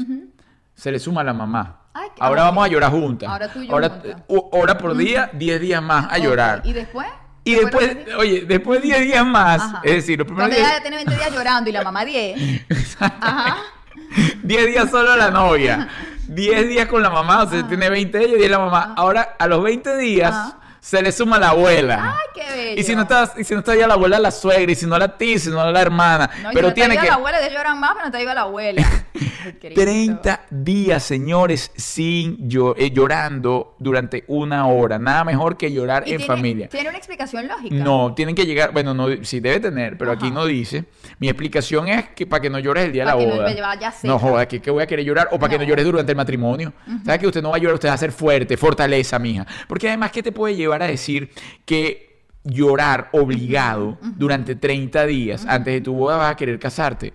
se le suma la mamá. Ay, ahora ay. vamos a llorar juntas. Ahora tú y yo Ahora, hora por día, 10 días más a llorar. ¿Y después? Y Después oye, después de 10 días más, Ajá. es decir, los primeros 10 ya tiene 20 días llorando y la mamá 10. Ajá. 10 días solo la novia, 10 días con la mamá, o sea, tiene 20 ellos y 10 la mamá. Ahora, a los 20 días, Ajá. Se le suma la abuela. Ay, qué bello. Y si no está, y si no está ya la abuela, la suegra, y si no la tía, si no la hermana. No, pero no te tiene que. la abuela, de lloran más, pero no te ayuda la abuela. Ay, Cristo. 30 días, señores, sin llo- eh, llorando durante una hora. Nada mejor que llorar en tiene- familia. Tiene una explicación lógica. No, tienen que llegar, bueno, no, sí debe tener, pero aquí no dice. Mi explicación es que para que no llores el día de la que no boda. me vaya. No joda, que, que voy a querer llorar o para que no No. llores durante el matrimonio. ¿Sabes que usted no va a llorar, usted va a ser fuerte, fortaleza, mija? Porque además, ¿qué te puede llevar a decir que llorar obligado durante 30 días antes de tu boda vas a querer casarte?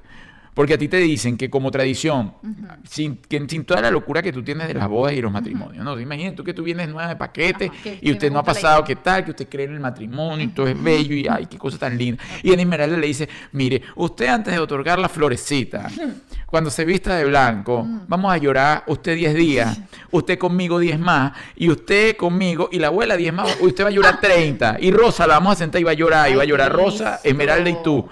Porque a ti te dicen que como tradición, sin, que, sin toda la locura que tú tienes de las bodas y los matrimonios, ¿no? Imagínate tú que tú vienes nueva de paquete Ajá, que- y usted no ha pasado. ¿qué tal? Que usted cree en el matrimonio y todo es bello y ay, qué cosa tan linda. Y en Esmeralda le dice, mire, usted antes de otorgar la florecita, cuando se vista de blanco, vamos a llorar usted 10 días, usted conmigo 10 más, y usted conmigo, y la abuela 10 más, usted va a llorar 30. Y Rosa la vamos a sentar y va a llorar, y va a llorar Rosa. Esmeralda y tú.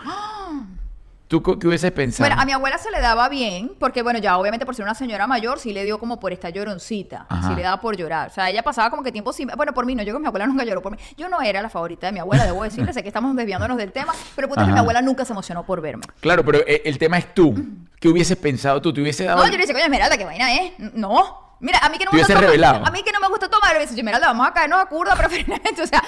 ¿Tú qué hubieses pensado? Bueno, a mi abuela se le daba bien, porque bueno, ya obviamente por ser una señora mayor, sí le dio como por esta lloroncita, Ajá. sí le daba por llorar. O sea, ella pasaba como que tiempo sin... Bueno, por mí no, yo con mi abuela nunca lloró por mí. Yo no era la favorita de mi abuela, debo decirle, sé que estamos desviándonos del tema, pero puta que mi abuela nunca se emocionó por verme. Claro, pero eh, el tema es tú. ¿Qué hubieses pensado tú? ¿Te hubiese dado...? No, yo le decía, coño, Esmeralda, ¿qué vaina es? No. Mira, a mí que no me gusta tomar, revelado. a mí que no me gusta tomar, me dice, Esmeralda, vamos a caernos a curda preferentemente, o sea,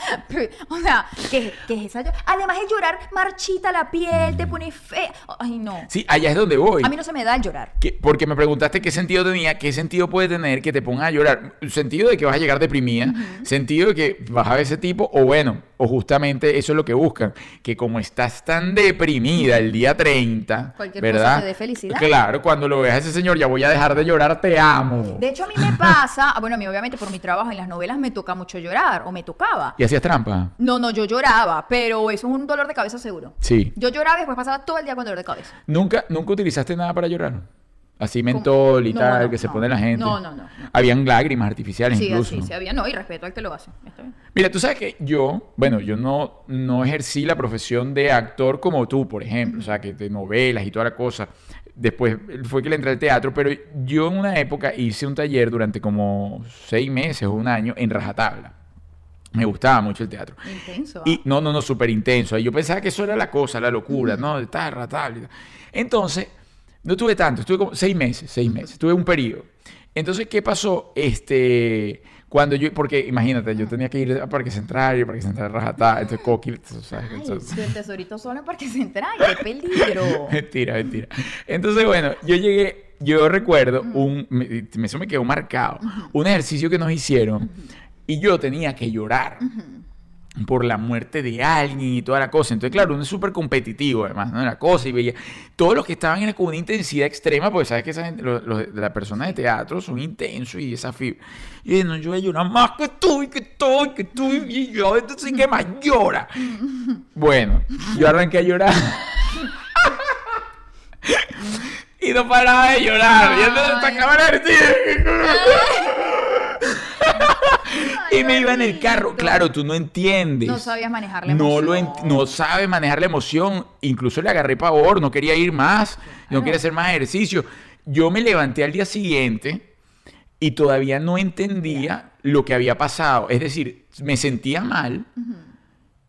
o sea, ¿qué, qué es esa? Además el llorar marchita la piel, te pone fea. Ay, no. Sí, allá es donde voy. A mí no se me da el llorar. Que- porque me preguntaste qué sentido tenía, qué sentido puede tener que te pongas a llorar. Sentido de que vas a llegar deprimida, sentido de que vas a ver ese tipo, o bueno, o justamente eso es lo que buscan, que como estás tan deprimida el día 30, Cualquier cosa ¿verdad? te dé felicidad. Claro, cuando lo veas a ese señor, ya voy a dejar de llorar, te amo. De hecho, a mí me pasa, ah, bueno, a mí obviamente por mi trabajo en las novelas me toca mucho llorar, o me tocaba. ¿Y hacías trampa? No, no, yo lloraba, pero eso es un dolor de cabeza seguro. Sí. Yo lloraba y después pasaba todo el día con dolor de cabeza. ¿Nunca, ¿Nunca utilizaste nada para llorar? Así mentol y No, tal, no, que se no. pone la gente. No, no, no, no. Habían lágrimas artificiales Sí, incluso. así, sí había, no, y respeto al que lo hace. Está bien. Mira, tú sabes que yo, bueno, yo no, no ejercí la profesión de actor como tú, por ejemplo, o sea, que de novelas y toda la cosa. Después fue que le entré al teatro, pero yo en una época hice un taller durante como seis meses o un año en Rajatabla. Me gustaba mucho el teatro. Intenso. Y ¿ah? no, no, no, súper intenso. Y yo pensaba que eso era la cosa, la locura, ¿no? Estar Rajatabla. y tal. Entonces, no tuve tanto, estuve como seis meses, seis meses, tuve un periodo. Entonces, ¿qué pasó? Este, cuando yo, porque imagínate, yo tenía que ir a Parque Central, y Parque Central Rajatá, entonces Coqui, el tesorito solo en Parque Central, qué peligro. Mentira, mentira. Entonces, bueno, yo llegué, yo recuerdo un, me- eso me quedó marcado, un ejercicio que nos hicieron y yo tenía que llorar por la muerte de alguien y toda la cosa. Entonces, claro, uno es súper competitivo, además, ¿no? La cosa y veía todos los que estaban en, con una intensidad extrema, porque sabes que esa gente, los, los- las personas de teatro son intensos y desafíos. Y yo, no, yo voy a llorar más que tú y que tú y que tú y yo, entonces, ¿qué más llora? Bueno, yo arranqué a llorar. Y no paraba de llorar. Y entonces sacaba la Y me iba en el carro. Claro, tú no entiendes. No sabías manejar la No lo emoción. ent- no sabes manejar la emoción. Incluso le agarré pavor, no quería ir más, no quería hacer más ejercicio. Yo me levanté al día siguiente y todavía no entendía lo que había pasado. Es decir, me sentía mal.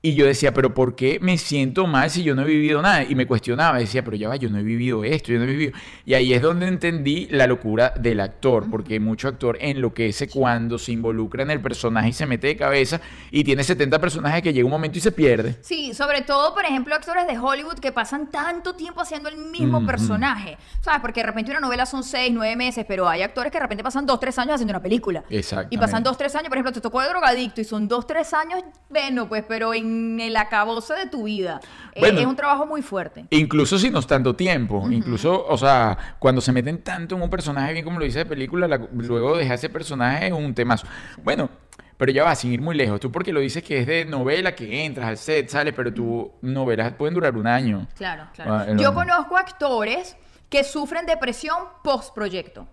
Y yo decía, pero ¿por qué me siento mal si yo no he vivido nada? Y me cuestionaba, decía, pero ya va, yo no he vivido esto, yo no he vivido. Y ahí es donde entendí la locura del actor, porque mucho actor enloquece cuando se involucra en el personaje y se mete de cabeza y tiene 70 personajes que llega un momento y se pierde. Sí, sobre todo, por ejemplo, actores de Hollywood que pasan tanto tiempo haciendo el mismo personaje. ¿Sabes? Porque de repente una novela son seis, nueve meses, pero hay actores que de repente pasan dos, tres años haciendo una película. Exactamente. Y pasan dos, tres años, por ejemplo, te tocó el drogadicto y son dos, tres años, bueno, pues, pero en el acabose de tu vida. Eh, es un trabajo muy fuerte. Incluso si no es tanto tiempo, incluso, o sea, cuando se meten tanto en un personaje, bien como lo dice de película, la- luego dejar ese personaje es un temazo. Bueno, Pero ya va, sin ir muy lejos. Tú porque lo dices que es de novela que entras al set, sales, pero tus novelas pueden durar un año. Claro, claro. Ah, Yo conozco actores que sufren depresión post proyecto.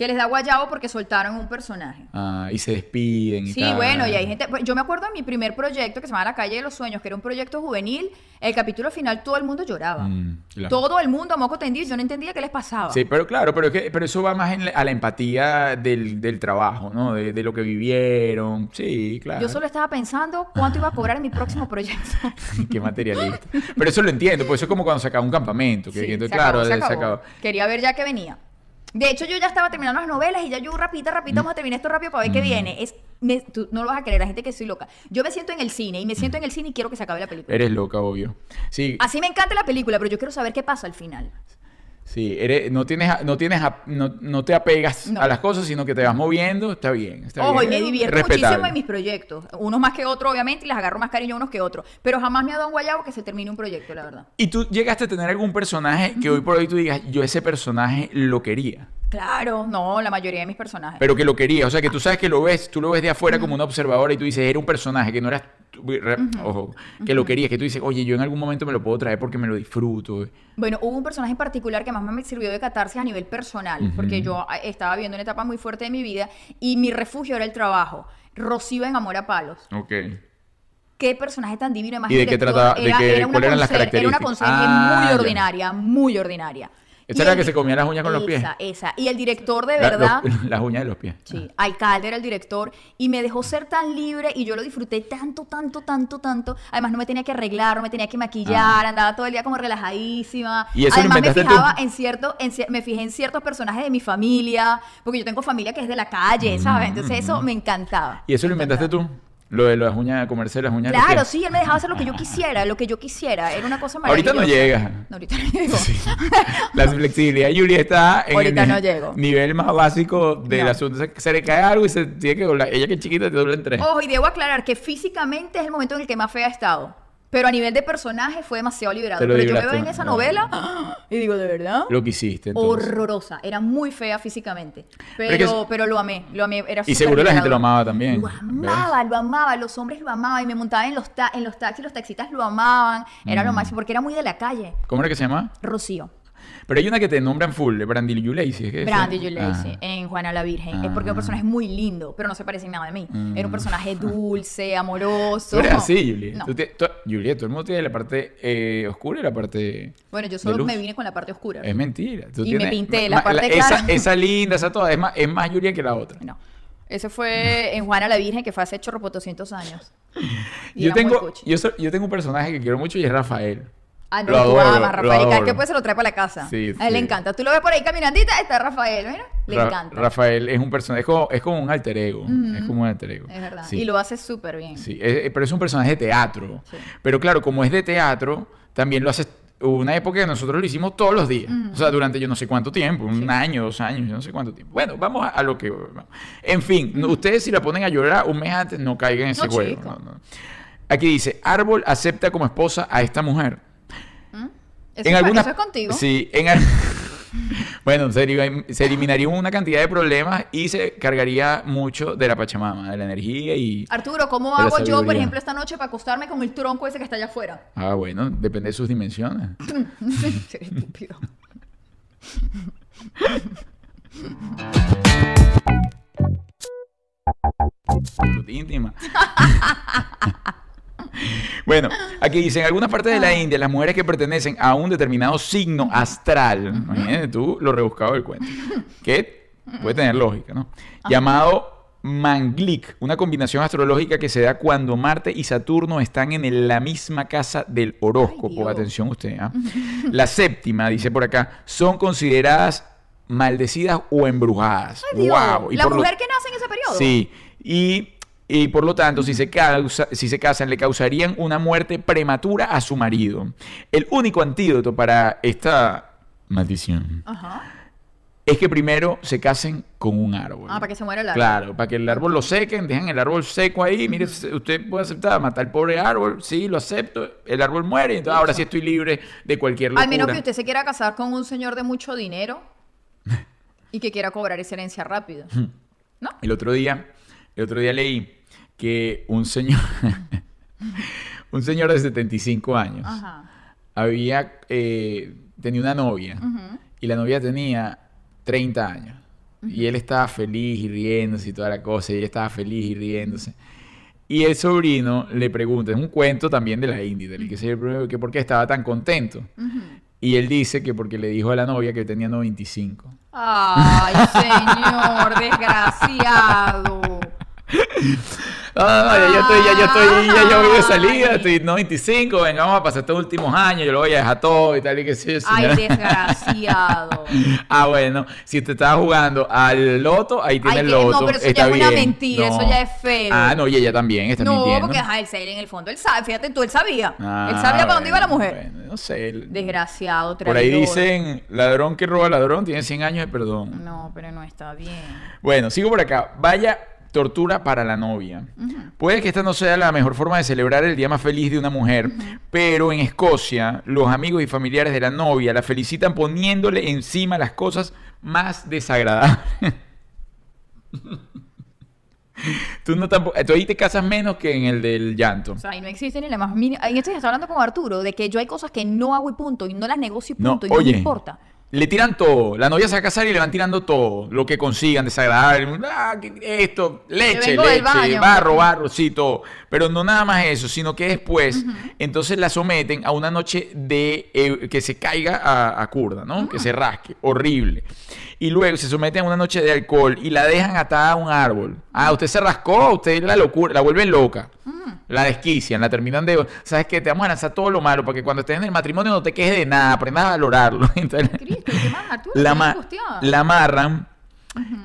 Que les da guayabo porque soltaron un personaje. Ah, y se despiden y Sí, tal. bueno, y hay gente. pues, Yo me acuerdo de mi primer proyecto que se llama La calle de los sueños, que era un proyecto juvenil. El capítulo final todo el mundo lloraba. Mm, claro. Todo el mundo a moco tendido. Yo no entendía qué les pasaba. Sí, pero claro, pero, es que, pero eso va más en la- a la empatía del, del trabajo, ¿no? De, de lo que vivieron. Sí, claro. Yo solo estaba pensando cuánto iba a cobrar en mi próximo proyecto. Qué materialista. Pero eso lo entiendo, pues eso es como cuando se acaba un campamento. Que, Sí, que entonces, se claro, acabó, se se acabó. acabó. Quería ver ya que venía. De hecho, yo ya estaba terminando las novelas y ya yo rapita, rapita, vamos a terminar esto rápido para ver qué viene. Es, me- tú no lo vas a creer, la gente que soy loca. Yo me siento en el cine y me siento en el cine y quiero que se acabe la película. Eres loca, obvio. Sí, Así me encanta la película, pero yo quiero saber qué pasa al final. Sí, eres, no tienes, no tienes, no, no te apegas No. a las cosas, sino que te vas moviendo, está bien. Está Ojo, y bien. me divierto Respetable. muchísimo en mis proyectos. Unos más que otros, obviamente, y les agarro más cariño a unos que otros. Pero jamás me ha dado un guayabo que se termine un proyecto, la verdad. ¿Y tú llegaste a tener algún personaje que hoy por hoy tú digas, yo ese personaje lo quería? Claro, no, la mayoría de mis personajes. Pero que lo quería, o sea, que tú sabes que lo ves, tú lo ves de afuera como una observadora y tú dices, era un personaje que no eras, ojo, que lo querías, que tú dices, oye, yo en algún momento me lo puedo traer porque me lo disfruto. Bueno, hubo un personaje en particular que más me sirvió de catarsis a nivel personal, porque yo ah, estaba viviendo una etapa muy fuerte de mi vida y mi refugio era el trabajo. Rocío en Amor a Palos. Ok. Qué personaje tan divino. Además, ¿Y de qué trataba- de Era, qué- era una cuáles eran las conser- Era una características? conserje Ah, muy ya. ordinaria, muy ordinaria. ¿Esa era la que se comía las uñas con los pies? Esa, esa. Y el director de La- verdad... los- las uñas de los pies. Sí, alcalde era el director y me dejó ser tan libre y yo lo disfruté tanto, tanto, tanto, tanto. Además no me tenía que arreglar, no me tenía que maquillar, andaba todo el día como relajadísima. ¿Y eso lo Además me inventaste tú? fijaba en cierto, en me fijé en ciertos personajes de mi familia, porque yo tengo familia que es de la calle, ¿sabes? Entonces eso me encantaba. ¿Y eso lo inventaste tú? Lo de las uñas, comerse las uñas Claro, sí, él me dejaba hacer lo que yo quisiera, lo que yo quisiera. Era una cosa Ahorita maravillosa. no llega. No, ahorita no llego. La flexibilidad de Julia está en Ahorita el no llego. nivel más básico del No. asunto. Se, le cae algo y se tiene que doblar. Ella que es chiquita te dobla en tres. Ojo, y debo aclarar que físicamente es el momento en el que más fea he estado. Pero a nivel de personaje fue demasiado lo Pero yo me veo en esa no. novela y digo, ¿de verdad? Lo que hiciste. entonces. Horrorosa. Era muy fea físicamente. Pero Pero, es que- pero lo amé. Lo amé. Era Y seguro la gente lo amaba también. Lo amaba, lo amaba. Los hombres lo amaban. Y me montaba en los, ta- en los taxis. Los taxistas lo amaban. Era Mm. lo máximo. Porque era muy de la calle. ¿Cómo era que se llama? Rocío. Pero hay una que te nombran full, Brandy Yulacy. ¿es que es? Brandy Lacey Ah. en Juana la Virgen. Es porque es Ah. un personaje muy lindo, pero no se parece en nada de mí. Era un Mm. personaje dulce, amoroso. Tú eres así, Julia. No. Tú te- tú- Julia, todo el mundo tiene la parte eh, oscura y la parte. Bueno, yo solo me vine con la parte oscura. Es mentira. Tú Y me pinté la parte esa, clara. esa linda, esa toda. Es más, es más Julia que la otra. No. Ese fue en Juana la Virgen, que fue hace chorro por 200 años. Y Yo tengo, yo, yo tengo un personaje que quiero mucho y es Rafael. Ah, no, Lo adoro, lo Rafael. Que puede se lo trae para la casa. Sí, a él le encanta. Tú lo ves por ahí caminandita, está Rafael, mira. Le Ra- encanta. Rafael es un personaje, es como, es como un alter ego. Es como un alter ego. Es verdad. Sí. Y lo hace súper bien. Sí, es- pero es un personaje de teatro. Pero claro, como es de teatro, también lo hace. Hubo una época que nosotros lo hicimos todos los días. O sea, durante yo no sé cuánto tiempo, un año, dos años, yo no sé cuánto tiempo. Bueno, vamos a, a lo que. En fin, ustedes si la ponen a llorar un mes antes, no caigan en ese No, juego. chico. no, no. Aquí dice: Árbol acepta como esposa a esta mujer. Eso, en algunas- eso es contigo. Sí, en bueno, se, se eliminaría una cantidad de problemas y se cargaría mucho de la Pachamama, de la energía y... Arturo, ¿cómo hago yo, por ejemplo, esta noche para acostarme con el tronco ese que está allá afuera? Ah, bueno, depende de sus dimensiones. Eres estúpido. Íntima. Bueno, aquí dice, en algunas partes de la India, las mujeres que pertenecen a un determinado signo astral, imagínate tú lo rebuscado del cuento, que puede tener lógica, ¿no? Llamado Manglik, una combinación astrológica que se da cuando Marte y Saturno están en la misma casa del horóscopo. Atención usted, ¿ah? La séptima, dice por acá, son consideradas maldecidas o embrujadas. Ay. Wow. Y La por lo- mujer que nace en ese periodo. Sí, y, y por lo tanto, si se, causa, si se casan, le causarían una muerte prematura a su marido. El único antídoto para esta maldición Ajá. es que primero se casen con un árbol. Ah, para que se muera el árbol. Claro, para que el árbol lo sequen, dejan el árbol seco ahí. Mire, usted puede aceptar matar al pobre árbol. Sí, lo acepto. El árbol muere. Entonces ahora sí estoy libre de cualquier locura. Al menos que usted se quiera casar con un señor de mucho dinero y que quiera cobrar esa herencia rápido. ¿No? El otro día, el otro día leí que un señor, un señor de 75 años, Ajá. había eh, tenía una novia y la novia tenía 30 años. Y él estaba feliz y riéndose y toda la cosa, y ella estaba feliz y riéndose. Y el sobrino le pregunta, es un cuento también de la India, del que se que por qué estaba tan contento. Y él dice que porque le dijo a la novia que tenía 95. Ay, señor, desgraciado. No, no, no, ya yo estoy, ya yo estoy, ya yo voy de salida, estoy 95, venga, vamos a pasar estos últimos años, yo lo voy a dejar todo y tal y que sí. Ay, desgraciado. Ah, bueno, si usted estaba jugando al loto, ahí tiene Ay, el loto. no, pero eso está ya es una bien. mentira, eso ya es feo. Ah, no, y ella también está No, mintiendo. porque ajá, él en el fondo, él sabe, fíjate tú, él sabía. Ah, él sabía para dónde iba la mujer. bueno, no sé. el- Desgraciado, Por ahí traidor. dicen, ladrón que roba ladrón tiene 100 años de perdón. No, pero no está bien. Bueno, sigo por acá. Vaya tortura para la novia. Puede que esta no sea la mejor forma de celebrar el día más feliz de una mujer, pero en Escocia los amigos y familiares de la novia la felicitan poniéndole encima las cosas más desagradables. tú, no tampoco, tú ahí te casas menos que en el del llanto. O sea, y no existe ni la más mínima. En esto ya está hablando con Arturo de que yo hay cosas que no hago y punto, y no las negocio y No, punto, y no me importa. Le tiran todo. La novia se va a casar y le van tirando todo. Lo que consigan, desagradable. Ah, esto, leche, leche, baño. barro, barro, sí, todo. Pero no nada más eso, sino que después, entonces la someten a una noche de eh, que se caiga a, a curda, ¿no? Que se rasque. Horrible. Y luego se someten a una noche de alcohol y la dejan atada a un árbol. Ah, usted se rascó, usted la locura, la vuelven loca. La desquician, la terminan de. ¿Sabes qué? Te vamos a lanzar todo lo malo para que cuando estés en el matrimonio no te quejes de nada, aprendas a valorarlo. Entonces, La, ma- la amarran.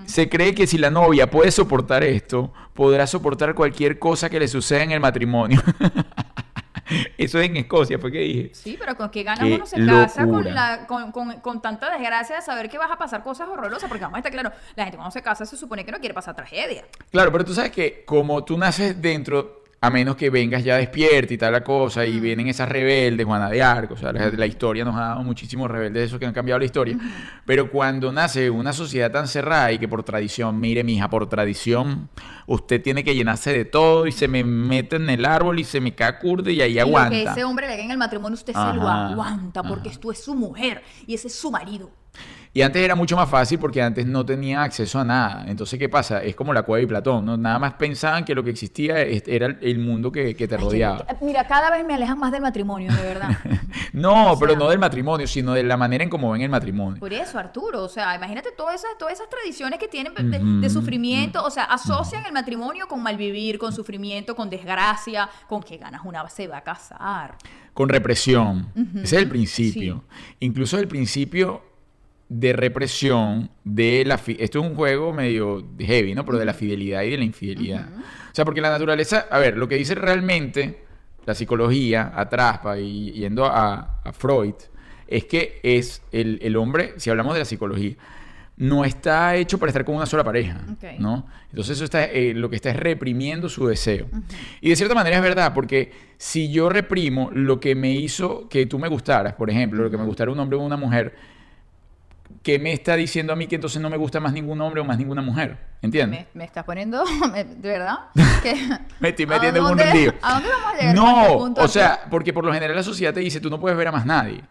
Se cree que si la novia puede soportar esto, podrá soportar cualquier cosa que le suceda en el matrimonio. Eso es en Escocia, fue que dije. Sí, pero con qué ganas Qué uno se casa con, la, con, con- con tanta desgracia de saber que vas a pasar cosas horrorosas, porque vamos a estar claro, la gente cuando se casa se supone que no quiere pasar tragedia. Claro, pero tú sabes que como tú naces dentro, a menos que vengas ya despierta y tal la cosa, y vienen esas rebeldes, Juana de Arco, o sea, la, la historia nos ha dado muchísimos rebeldes de esos que han cambiado la historia, pero cuando nace una sociedad tan cerrada y que por tradición, mire mija, por tradición, usted tiene que llenarse de todo y se me mete en el árbol y se me cae curda y ahí Y lo que aguanta. ese hombre le haga en el matrimonio, usted se lo aguanta, porque ajá. tú es su mujer y ese es su marido. Y antes era mucho más fácil porque antes no tenía acceso a nada. Entonces, ¿qué pasa? Es como la cueva de Platón, ¿no? Nada más pensaban que lo que existía era el- mundo que, que te rodeaba. que- Mira, cada vez me alejan más del matrimonio, de verdad. No, O pero no del matrimonio, sino de la manera en cómo ven el matrimonio. Por eso, Arturo, o sea, imagínate todas esas, todas esas tradiciones que tienen de, sufrimiento, o sea, asocian el matrimonio con malvivir, con sufrimiento, con desgracia, con que ganas una se va a casar. Con represión. Ese es el principio. Incluso el principio de represión de la... Esto es un juego medio heavy, ¿no? Pero de la fidelidad y de la infidelidad. O sea, porque la naturaleza... A ver, lo que dice realmente la psicología atrás, pa, y yendo a, a Freud, es que es el, el hombre, si hablamos de la psicología, no está hecho para estar con una sola pareja. ¿no? Entonces eso está, eh, lo que está es reprimiendo su deseo. Y de cierta manera es verdad, porque si yo reprimo lo que me hizo que tú me gustaras, por ejemplo, lo que me gustara un hombre o una mujer, ¿qué me está diciendo a mí que entonces no me gusta más ningún hombre o más ninguna mujer? ¿Entiendes? Me, me estás poniendo, me- de verdad, que, Me estoy ¿a metiendo en un lío. ¿A dónde vamos a llegar? este No, punto, o sea, porque por lo general la sociedad te dice, tú no puedes ver a más nadie.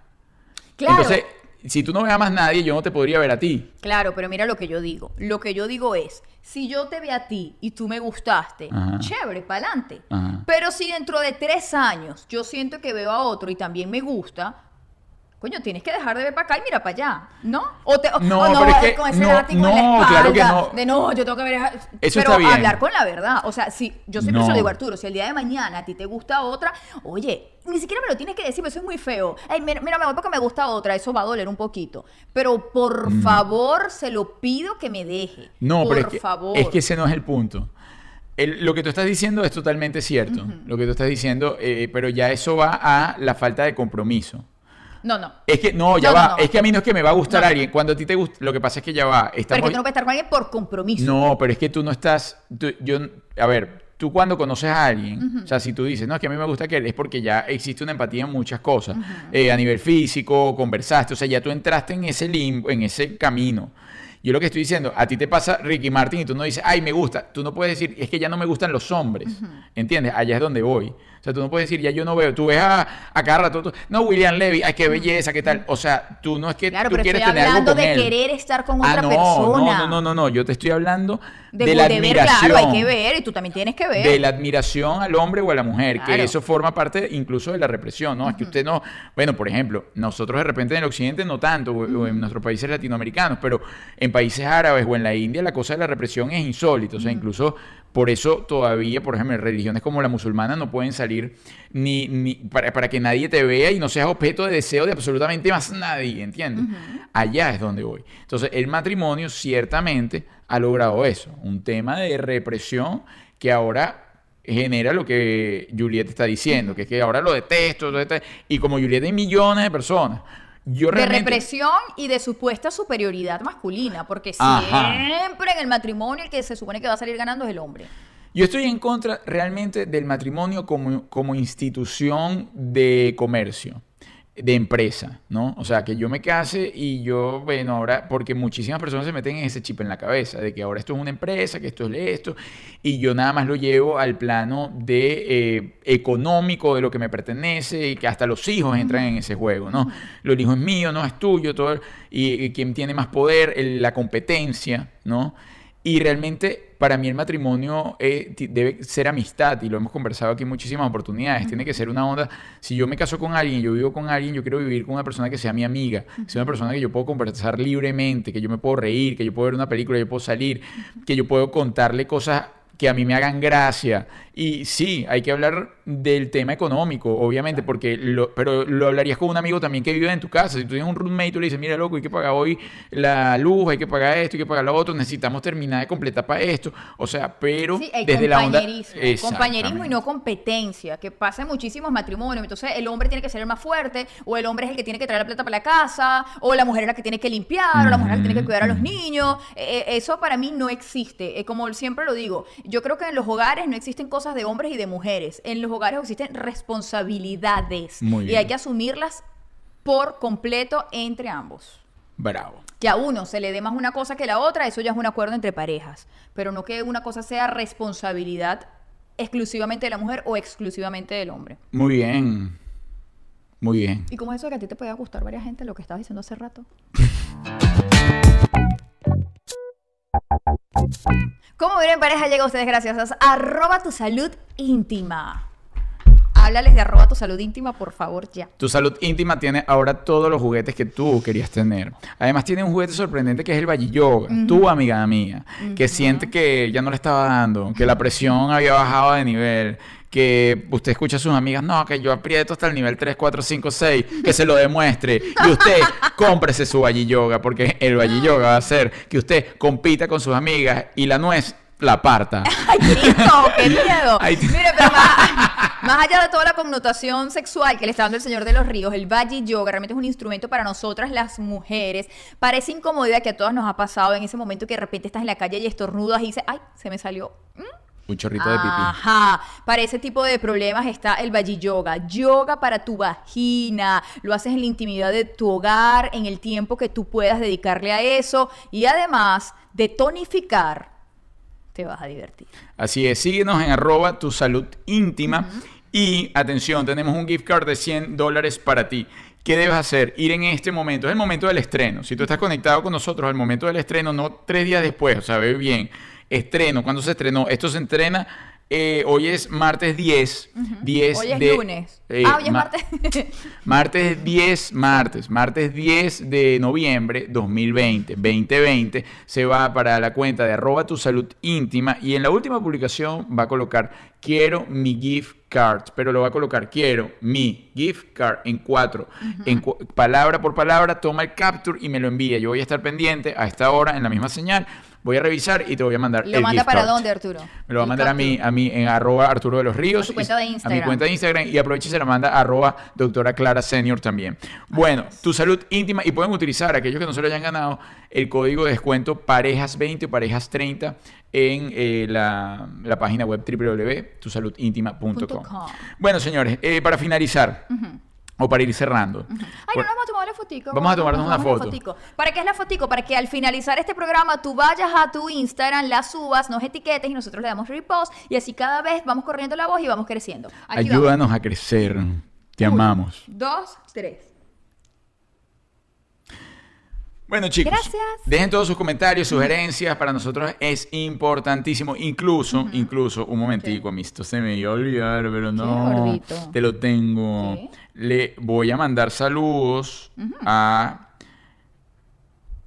claro, Entonces, si tú no ves a más nadie, yo no te podría ver a ti. claro, pero mira lo que yo digo. Lo que yo digo es, si yo te ve a ti y tú me gustaste, Ajá. chévere, para adelante. Ajá. Pero si dentro de tres años yo siento que veo a otro y también me gusta, coño, tienes que dejar de ver para acá y mira para allá, ¿no? O, te, o- No, o pero es que con ese no, látigo en la no, espalda, claro que no. De no, yo tengo que ver. Eso pero está bien. hablar con la verdad. O sea, si yo siempre se No. lo digo Arturo, si el día de mañana a ti te gusta otra, oye, ni siquiera me lo tienes que decir, pero eso es muy feo. Ay, mira, mira, me voy porque me gusta otra, eso va a doler un poquito. Pero por favor, se lo pido que me deje. Mm. No, por pero es que, favor. es que ese no es el punto. El- lo que tú estás diciendo es totalmente cierto. Lo que tú estás diciendo, eh, pero ya eso va a la falta de compromiso. No, no. Es que no, ya No, va. no. Es que a mí no es que me va a gustar alguien. Cuando a ti te gusta, lo que pasa es que ya va. Pero es Estamos... que tú no puedes estar con alguien por compromiso. No, pero es que tú no estás. tú- yo, a ver, tú cuando conoces a alguien, o sea, si tú dices, no, es que a mí me gusta que él, es porque ya existe una empatía en muchas cosas. Eh, a nivel físico, conversaste, o sea, ya tú entraste en ese limbo, en ese camino. Yo lo que estoy diciendo, a ti te pasa Ricky Martin y tú no dices, ay, me gusta. Tú no puedes decir, es que ya no me gustan los hombres. ¿Entiendes? Allá es donde voy. O sea, tú no puedes decir, ya yo no veo. Tú ves a, a cada rato, tú- no, William Levy, ay, qué belleza, qué tal. O sea, tú no es que Claro, tú pero quieres estoy tener algo con de él. querer estar con Ah, otra no, persona. No, no, no, no. Yo te estoy hablando de, De, la de ver, admiración. claro, hay que ver, y tú también tienes que ver. de la admiración al hombre o a la mujer, Claro. que eso forma parte incluso de la represión, ¿no? Es que usted no, bueno, por ejemplo, nosotros de repente en el occidente no tanto, o en nuestros países latinoamericanos, pero en países árabes o en la India la cosa de la represión es insólita, o sea, incluso por eso todavía, por ejemplo, religiones como la musulmana no pueden salir ni, ni para, para que nadie te vea y no seas objeto de deseo de absolutamente más nadie, ¿entiendes? Allá es donde voy. Entonces, el matrimonio ciertamente ha logrado eso, un tema de represión que ahora genera lo que Juliet está diciendo, que es que ahora lo detesto, lo detesto, y como Juliet hay millones de personas. Yo de represión y de supuesta superioridad masculina, porque Ajá. siempre en el matrimonio el que se supone que va a salir ganando es el hombre. Yo estoy en contra realmente del matrimonio como, como institución de comercio, de empresa, ¿no? O sea, que yo me case y yo, bueno, ahora, porque muchísimas personas se meten en ese chip en la cabeza, de que ahora esto es una empresa, que esto es esto, y yo nada más lo llevo al plano de eh, económico, de lo que me pertenece, y que hasta los hijos entran en ese juego, ¿no? Lo el hijo es mío, no es tuyo, todo, y, y quien tiene más poder, el- la competencia, ¿no? Y realmente para mí el matrimonio eh, debe ser amistad y lo hemos conversado aquí en muchísimas oportunidades. Tiene que ser una onda. Si yo me caso con alguien, yo vivo con alguien, yo quiero vivir con una persona que sea mi amiga, que sea una persona que yo puedo conversar libremente, que yo me puedo reír, que yo puedo ver una película, yo puedo salir, que yo puedo contarle cosas que a mí me hagan gracia. Y sí, hay que hablar del tema económico, obviamente, porque lo, pero lo hablarías con un amigo también que vive en tu casa. Si tú tienes un roommate, tú le dices, mira, loco, hay que pagar hoy la luz, hay que pagar esto, hay que pagar lo otro, necesitamos terminar de completar para esto. O sea, pero Sí, desde la onda... compañerismo. compañerismo y no competencia, que pasa en muchísimos matrimonios. Entonces, el hombre tiene que ser el más fuerte, o el hombre es el que tiene que traer la plata para la casa, o la mujer es la que tiene que limpiar, o la mujer es la que tiene que cuidar a los niños. Eh, eh, eso para mí no existe. Eh, como siempre lo digo, yo creo que en los hogares no existen cosas de hombres y de mujeres. En los hogares existen responsabilidades. Muy Y bien. hay que asumirlas por completo entre ambos. Bravo. Que a uno se le dé más una cosa que la otra, eso ya es un acuerdo entre parejas. Pero no que una cosa sea responsabilidad exclusivamente de la mujer o exclusivamente del hombre. Muy bien. Muy bien. ¿Y cómo es eso de que a ti te puede gustar varias gente, lo que estabas diciendo hace rato? Como miren pareja, llega a ustedes gracias a arroba tu salud íntima. Háblales de arroba tu salud íntima, por favor, ya. Tu salud íntima tiene ahora todos los juguetes que tú querías tener. Además tiene un juguete sorprendente que es el Valle Yoga. Tu amiga mía, que siente que ya no le estaba dando, que la presión había bajado de nivel, que usted escucha a sus amigas, no, que yo aprieto hasta el nivel 3, 4, 5, 6, que se lo demuestre. Y usted cómprese su Valle Yoga, porque el Valle Yoga va a hacer que usted compita con sus amigas y la nuez la parta. ¡Ay! ¡Qué miedo! Ay, Mire, pero más, más allá de toda la connotación sexual que le está dando el Señor de los Ríos, el Valle Yoga realmente es un instrumento para nosotras las mujeres. Parece incomodidad que a todas nos ha pasado en ese momento que de repente estás en la calle y estornudas y dices, ¡ay, se me salió! ¿Mm? Un chorrito de pipí. Ajá, para ese tipo de problemas está el Valle Yoga. Yoga para tu vagina. Lo haces en la intimidad de tu hogar, en el tiempo que tú puedas dedicarle a eso. Y además de tonificar, te vas a divertir. Así es, síguenos en arroba tu salud íntima. Y atención, tenemos un gift card de 100 dólares para ti. ¿Qué debes hacer? Ir en este momento. Es el momento del estreno. Si tú estás conectado con nosotros al momento del estreno, no tres días después, o sea, ve bien. Estreno, ¿cuándo se estrenó? Esto se entrena. eh, hoy es martes 10. 10 Hoy es de, lunes. eh, ah, hoy es ma- martes. Martes 10, martes, martes 10 de noviembre 2020, 2020, se va para la cuenta de arroba tu salud íntima y en la última publicación va a colocar quiero mi gift card, pero lo va a colocar quiero mi gift card en cuatro, en cu- palabra por palabra, toma el capture y me lo envía. Yo voy a estar pendiente a esta hora en la misma señal, voy a revisar y te voy a mandar ¿Lo el manda gift para card. dónde, Arturo? Me lo va a mandar a mí, a mí en arroba Arturo de los Ríos. A tu cuenta de A mi Instagram. cuenta de Instagram y aprovecha y se la manda a arroba doctora Clara Senior también. Bueno, tu salud íntima y pueden utilizar, aquellos que no se lo hayan ganado, el código de descuento parejas20 o parejas30 en eh, la, la página web www.tusaludintima.com. Bueno, señores, eh, para finalizar, O para ir cerrando. Ay, no nos vamos a tomar la fotico. Vamos a tomarnos una foto. fotico. ¿Para qué es la fotico? Para que al finalizar este programa tú vayas a tu Instagram, la subas, nos etiquetes y nosotros le damos repost y así cada vez vamos corriendo la voz y vamos creciendo. Aquí vamos. Ayúdanos a crecer. Te amamos. Dos, tres. Bueno, chicos, Gracias. dejen todos sus comentarios, sugerencias. Para nosotros es importantísimo. Incluso, incluso, un momentico, a mí esto se me iba a olvidar, pero no. Te lo tengo. ¿Qué? Le voy a mandar saludos a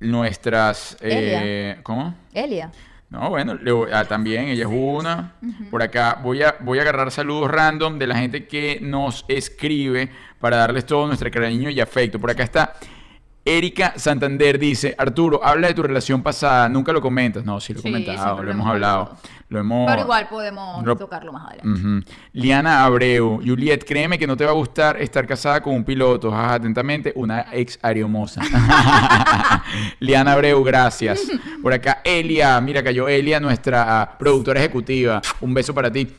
nuestras. eh, ¿Cómo? Elia. No, bueno, le voy- ah, también ella es una. Por acá voy a, voy a agarrar saludos random de la gente que nos escribe para darles todo nuestro cariño y afecto. Por acá está Erika Santander, dice, Arturo, habla de tu relación pasada, nunca lo comentas. No, sí lo he Sí, comentado, lo hemos hemos hablado. hablado. Lo hemos... Pero igual podemos Lo- tocarlo más adelante. Liana Abreu, Juliet, créeme que no te va a gustar estar casada con un piloto. Atentamente, una ex areomosa. Liana Abreu, gracias. Por acá, Elia, mira, cayó Elia, nuestra ah, productora ejecutiva. Un beso para ti.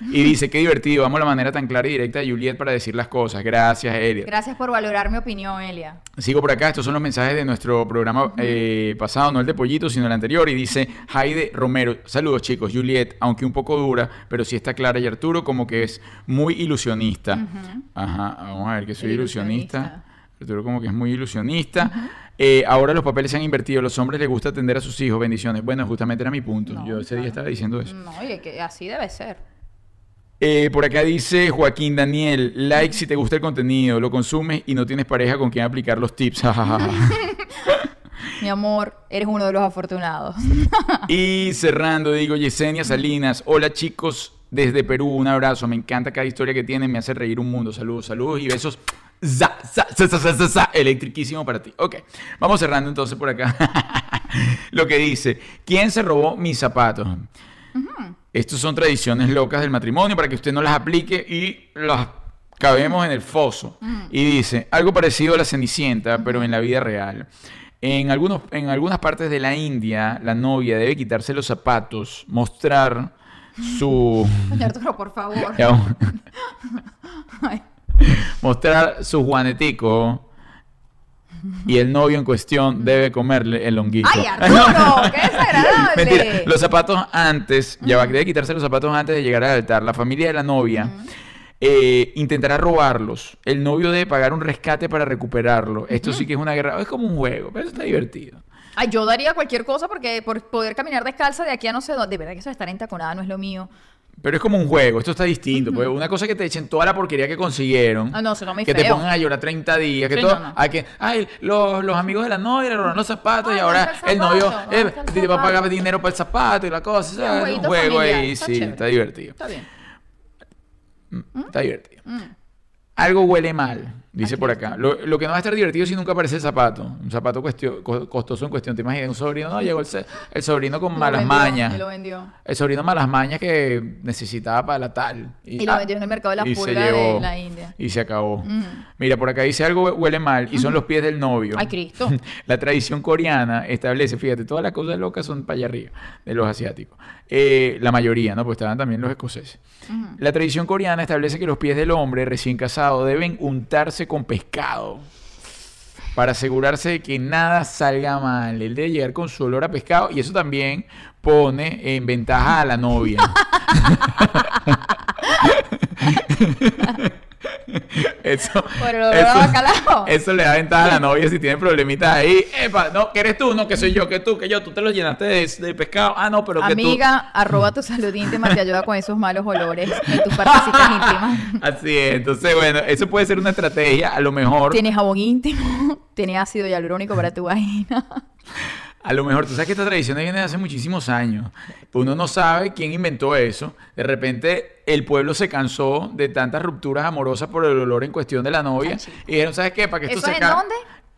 Y dice, qué divertido, vamos a la manera tan clara y directa de Juliet para decir las cosas. Gracias, Elia. Gracias por valorar mi opinión, Elia. Sigo por acá, estos son los mensajes de nuestro programa eh, pasado, no el de Pollito, sino el anterior. Y dice Jaide Romero, saludos chicos, Juliet, aunque un poco dura, pero sí está clara. Y Arturo como que es muy ilusionista. Ajá, vamos a ver que soy ilusionista. Ilusionista. Arturo como que es muy ilusionista. Eh, ahora los papeles se han invertido, los hombres les gusta atender a sus hijos, bendiciones. Bueno, justamente era mi punto. No, Yo ese día estaba diciendo eso. No, y que así debe ser. Eh, por acá dice Joaquín Daniel, like si te gusta el contenido, lo consumes y no tienes pareja con quien aplicar los tips. Mi amor, eres uno de los afortunados. Y cerrando, digo Yesenia Salinas, hola chicos desde Perú, un abrazo, me encanta cada historia que tienen, me hace reír un mundo, saludos, saludos y besos. Za, za, za, za, za, electriquísimo para ti. Ok, vamos cerrando entonces por acá. Lo que dice, ¿quién se robó mis zapatos? Estos son tradiciones locas del matrimonio para que usted no las aplique y las cabemos en el foso. Y dice, algo parecido a la Cenicienta, pero en la vida real. En, algunos, en algunas partes de la India, la novia debe quitarse los zapatos, mostrar su... Doña Arturo, por favor. Mostrar su juanetico y el novio en cuestión debe comerle el honguito. ¡Ay, Arturo! ¡Qué desagradable! Mentira, los zapatos antes, ya va, debe quitarse los zapatos antes de llegar al altar. La familia de la novia eh, intentará robarlos. El novio debe pagar un rescate para recuperarlo. Esto sí que es una guerra. Es como un juego, pero está divertido. Ay, yo daría cualquier cosa porque por poder caminar descalza de aquí a no sé dónde. De verdad que eso de estar entaconada no es lo mío. Pero es como un juego, esto está distinto. Porque una cosa es que te echen toda la porquería que consiguieron. Ah, no, eso no me Que te feo. pongan a llorar 30 días. Que Sí, todo, no, no. Ay, que, ay, los, los amigos de la novia le robaron los zapatos y ahora ¿dónde está el el novio eh, ¿Dónde está el te va a pagar dinero para el zapato y la cosa. Sí, juego familiar, ahí, está sí, chévere. está divertido. Está bien. Está divertido. Algo huele mal, dice por acá. Lo, lo que no va a estar divertido si nunca aparece el zapato. Un zapato cuestio- co- costoso en cuestión. ¿Te imaginas? Un sobrino, no, llegó el, sobrino con Lo malas vendió, mañas. y lo vendió. El sobrino malas mañas que necesitaba para la tal. Y lo vendió en el mercado de la pulga de la India. Y se acabó. Mira, por acá dice algo huele mal y son los pies del novio. Ay, Cristo. La tradición coreana establece, fíjate, todas las cosas locas son para allá arriba de los asiáticos. Eh, la mayoría, ¿no? Pues estaban también los escoceses. La tradición coreana establece que los pies del hombre recién casado deben untarse con pescado para asegurarse de que nada salga mal. Él debe llegar con su olor a pescado y eso también pone en ventaja a la novia. eso, Por el olor a bacalao. eso le da ventaja a la novia si tiene problemitas ahí. Epa, no, que eres tú, no, que soy yo, que tú, que yo, tú te los llenaste de, de pescado. Ah, no, pero que tú. Amiga, arroba tu salud íntima te ayuda con esos malos olores en tus partecitas íntimas. Así es, entonces bueno, eso puede ser una estrategia, a lo mejor. Tienes jabón íntimo, tienes ácido hialurónico para tu vagina. A lo mejor, tú sabes que esta tradición viene de hace muchísimos años. Uno no sabe quién inventó eso. De repente el pueblo se cansó de tantas rupturas amorosas por el olor en cuestión de la novia. Ay, y dijeron, ¿sabes qué? Para que esto ¿Eso se es en dónde?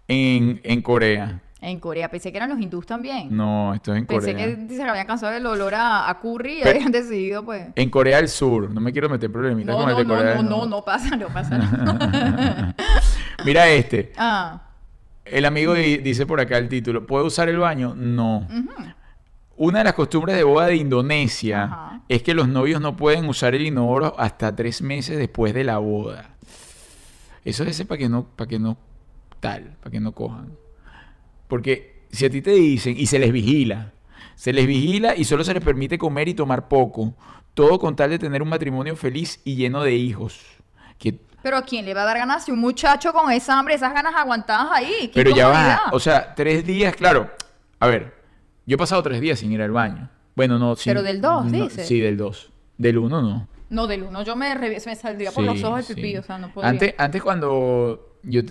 En, en Corea. En Corea, pensé que eran los hindús también. No, esto es en Pensé Corea. que se habían cansado del olor a, a curry y habían decidido, pues. En Corea del Sur. No me quiero meter problemitas No, con el no, de no, Corea no, del no, Norte. no pasa, no pasa. Mira este. ah, El amigo di- dice por acá el título. ¿Puedo usar el baño? No. Una de las costumbres de boda de Indonesia Ajá. es que los novios no pueden usar el inodoro hasta tres meses después de la boda. Eso es para que no, para que no tal, para que no cojan. Porque si a ti te dicen y se les vigila, se les vigila y solo se les permite comer y tomar poco, todo con tal de tener un matrimonio feliz y lleno de hijos. Que, Pero ¿a quién le va a dar ganas si un muchacho con esa hambre, esas ganas aguantadas ahí? ¿Qué pero ya va, o sea, tres días, claro. A ver, yo he pasado tres días sin ir al baño. Bueno, no, sin- Pero del dos, no, dices. Sí, del dos. Del uno no. No, del uno yo me, me saldría por los ojos el sí. pipí, o sea, no podría. Antes, antes cuando yo,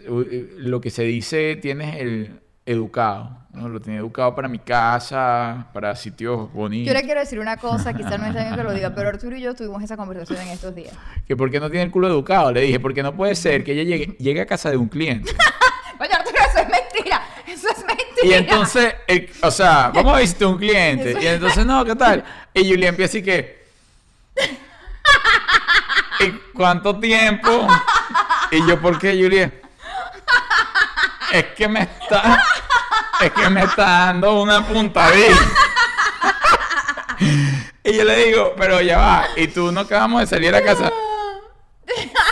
lo que se dice, tienes el educado. ¿no? Lo tenía educado para mi casa, para sitios bonitos. Yo le quiero decir una cosa, quizás no está bien que lo diga, pero Arturo y yo tuvimos esa conversación en estos días. Que por qué no tiene el culo educado. Le dije, porque no puede ser que ella llegue, llegue a casa de un cliente. Oye, Arturo, eso es mentira. Eso es mentira. Y entonces, el- o sea, vamos a visitar un cliente. Y entonces, no, ¿qué tal? Y Julia empieza así que. ¿Y cuánto tiempo? Y yo, ¿por qué, Julia? Es que me está. Es que me está dando una puntadita. Y yo le digo, pero ya va, y tú no acabamos de salir a casa.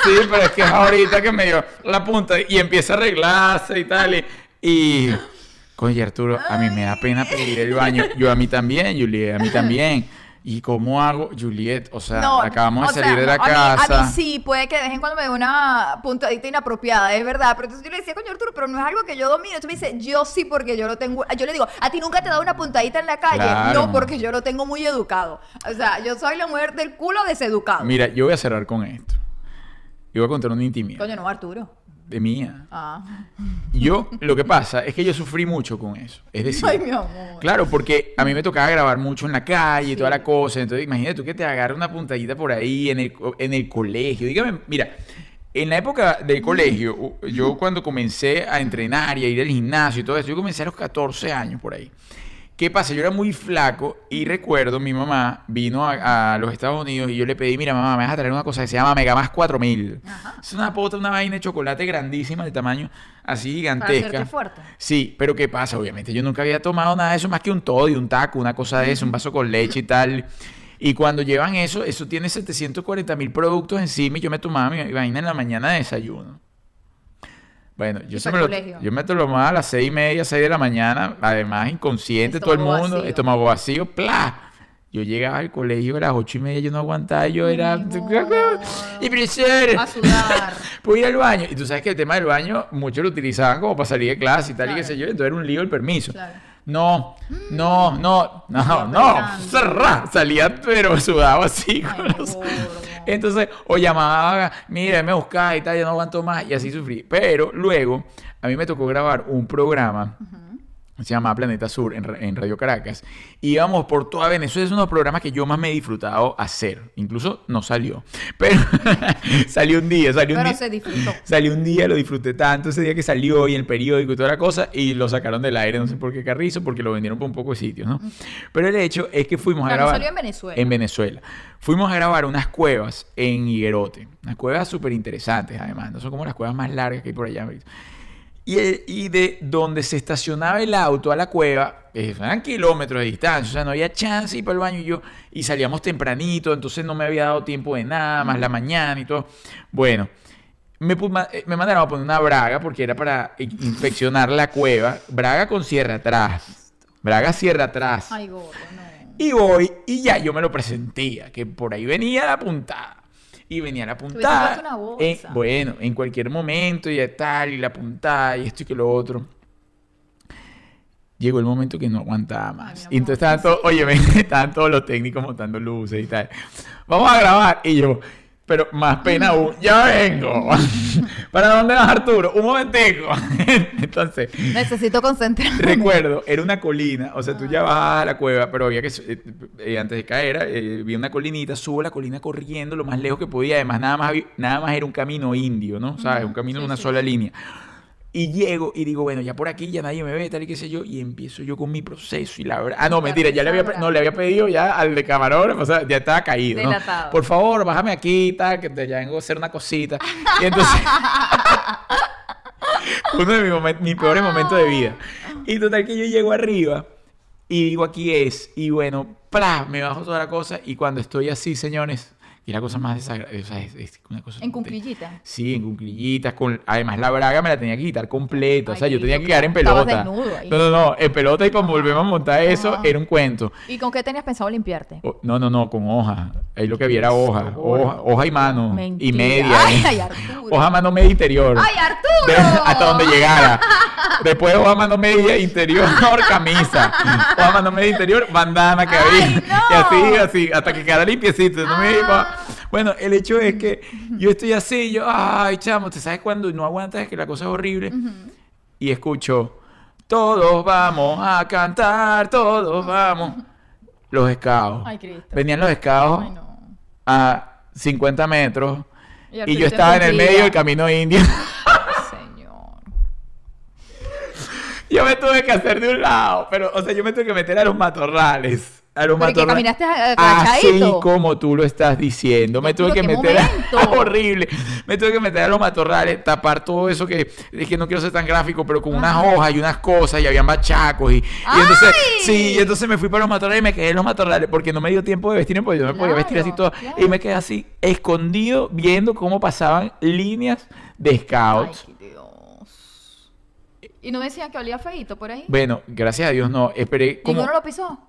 Sí, pero es que es ahorita que me dio la punta y empieza a arreglarse y tal. Y, y Arturo, a mí me da pena pedir el baño. Yo a mí también, Juliet, a mí también. ¿Y cómo hago, Juliet? O sea, No, acabamos de sea, salir de la no, a mí- casa. A mí, sí, puede que de vez en cuando me dé una puntadita inapropiada, es verdad. Pero entonces yo le decía, coño Arturo, pero no es algo que yo domino. Entonces me dice, yo sí, porque yo lo tengo. Yo le digo, a ti nunca te da una puntadita en la calle. Claro. No, porque yo lo tengo muy educado. O sea, yo soy la mujer del culo deseducado. Mira, yo voy a cerrar con esto. Yo voy a contar una intimidad Coño, no, Arturo. De mía. Ah. Yo, lo que pasa es que yo sufrí mucho con eso. Es decir, Ay, mi amor. Claro, porque a mí me tocaba grabar mucho en la calle y Sí. toda la cosa. Entonces, imagínate tú que te agarra una puntadita por ahí en el, en el colegio. Dígame, mira, en la época del colegio, yo cuando comencé a entrenar y a ir al gimnasio y todo eso, yo comencé a los 14 años por ahí. ¿Qué pasa? Yo era muy flaco y recuerdo, mi mamá vino a, a los Estados Unidos y yo le pedí, mira mamá, me vas a traer una cosa que se llama Mega Más 4000. Ajá. Es una pota, una vaina de chocolate grandísima de tamaño así Para gigantesca. hacerte fuerte. Sí, pero ¿qué pasa? Obviamente yo nunca había tomado nada de eso más que un toddy, un taco, una cosa de eso, un vaso con leche y tal. Y cuando llevan eso, eso tiene 740 mil productos encima y yo me tomaba mi vaina en la mañana de desayuno. Bueno, yo, el lo, yo me lo tomaba a las seis y media, seis de la mañana, además inconsciente todo el mundo, vacío. estómago vacío, ¡plá! Yo llegaba al colegio a las ocho y media, yo no aguantaba, yo era... ¡Y profesor! A sudar. Puedo ir al baño. Y tú sabes que el tema del baño, muchos lo utilizaban como para salir de clase y tal, y qué sé yo. Entonces era un lío el permiso. Claro. No, no, no, no, no. pegando. Cerrá. Salía, pero sudado así. Ay, con los- gordo. Entonces, o llamaba, mira, me buscaba y tal, ya no aguanto más, y así sufrí. Pero luego, a mí me tocó grabar un programa se llama Planeta Sur en, en Radio Caracas. Íbamos por toda Venezuela. Es uno de los programas que yo más me he disfrutado hacer. Incluso no salió. Pero salió un día, salió un Pero día. se disfrutó. Salió un día, lo disfruté tanto ese día que salió y el periódico y toda la cosa. Y lo sacaron del aire, no sé por qué carrizo, porque lo vendieron por un poco de sitios, ¿no? Pero el hecho es que fuimos a Claro, grabar. salió en Venezuela. En Venezuela. Fuimos a grabar unas cuevas en Higuerote. Unas cuevas súper interesantes, además. No son como las cuevas más largas que hay por allá. Y, eh, y de donde se estacionaba el auto a la cueva, eran kilómetros de distancia, o sea, no había chance ir para el baño y yo, y salíamos tempranito, entonces no me había dado tiempo de nada, más la mañana y todo. Bueno, me, eh, me mandaron a poner una braga porque era para inspeccionar la cueva, braga con sierra atrás, braga sierra atrás. Ay, gordo, no. Y voy, y ya yo me lo presentía, que por ahí venía la puntada. Y venía la puntada. puesto una bolsa. eh, bueno, en cualquier momento, y tal, y la puntada, y esto y que lo otro. Llegó el momento que no aguantaba más. Ay, y entonces estaban todos, oye, ven, estaban todos los técnicos montando luces y tal. Vamos a grabar. Y yo, pero más pena aún, ya vengo. ¿Para dónde vas, Arturo? Un momentico. entonces, Necesito concentrarme. Recuerdo, era una colina, o sea, tú ya bajabas a la cueva, pero había que, eh, eh, antes de caer, eh, vi una colinita, subo la colina corriendo lo más lejos que podía, además nada más, nada más era un camino indio, ¿no? ¿Sabes? Un camino de sí, una sí, sola línea. Y llego y digo, bueno, ya por aquí ya nadie me ve, tal y qué sé yo, y empiezo yo con mi proceso y la verdad... Ah, no, mentira, ya le había, no, le había pedido ya al de camarógrafo, o sea, ya estaba caído, ¿no? Por favor, bájame aquí, tal, que te ya vengo a hacer una cosita. Y entonces... uno de mis, momen- mis peores momentos de vida. Y total que yo llego arriba y digo, aquí es. Y bueno, ¡plá! Me bajo toda la cosa. Y cuando estoy así, señores, Y la cosa más desagradable, o sea, es, es una cosa... En cunclillita. Sí, en cunclillitas, con... además la braga me la tenía que quitar completa, o sea, yo tenía que quedar en pelota. desnudo ahí. No, no, no, en pelota y cuando volvemos a montar eso, Ajá. era un cuento. ¿Y con qué tenías pensado limpiarte? O- No, no, no, con hoja. Ahí lo que viera hoja. Hoja, hoja y mano. Y media. Ay, ay, Arturo. Hoja, mano, media interior. ¡Ay, De- Arturo! hasta donde llegara. Después hoja, mano, media interior, camisa. Hoja, mano, media interior, bandana que ¡Ay, había. no! Y así, así, hasta que quedara limpiecito. No me Ah. iba- Bueno, el hecho es que yo estoy así, yo, ay, chamo, ¿te sabes cuando no aguantas? Es que la cosa es horrible. Y escucho, todos vamos a cantar, todos vamos. Los escados. Ay, Cristo. Venían los escados Ay, no. a 50 metros. Y yo estaba en el medio del camino indio. Señor. yo me tuve que hacer de un lado, pero, o sea, yo me tuve que meter a los matorrales. A los Pero ¿y que matorrales. caminaste a- Así agachadito? como tú lo estás diciendo. Me tuve que ¿qué meter a... horrible. Me tuve que meter a los matorrales, tapar todo eso que es que no quiero ser tan gráfico, pero con unas hojas y unas cosas y habían bachacos y, y entonces ¡Ay! sí, y entonces me fui para los matorrales y me quedé en los matorrales porque no me dio tiempo de vestirme porque yo me podía vestir así todo Claro, y me quedé así escondido viendo cómo pasaban líneas de Ay, scouts. qué Dios. ¿Y no decían que olía feito por ahí? Bueno, gracias a Dios no, esperé como ¿Ninguno lo pisó?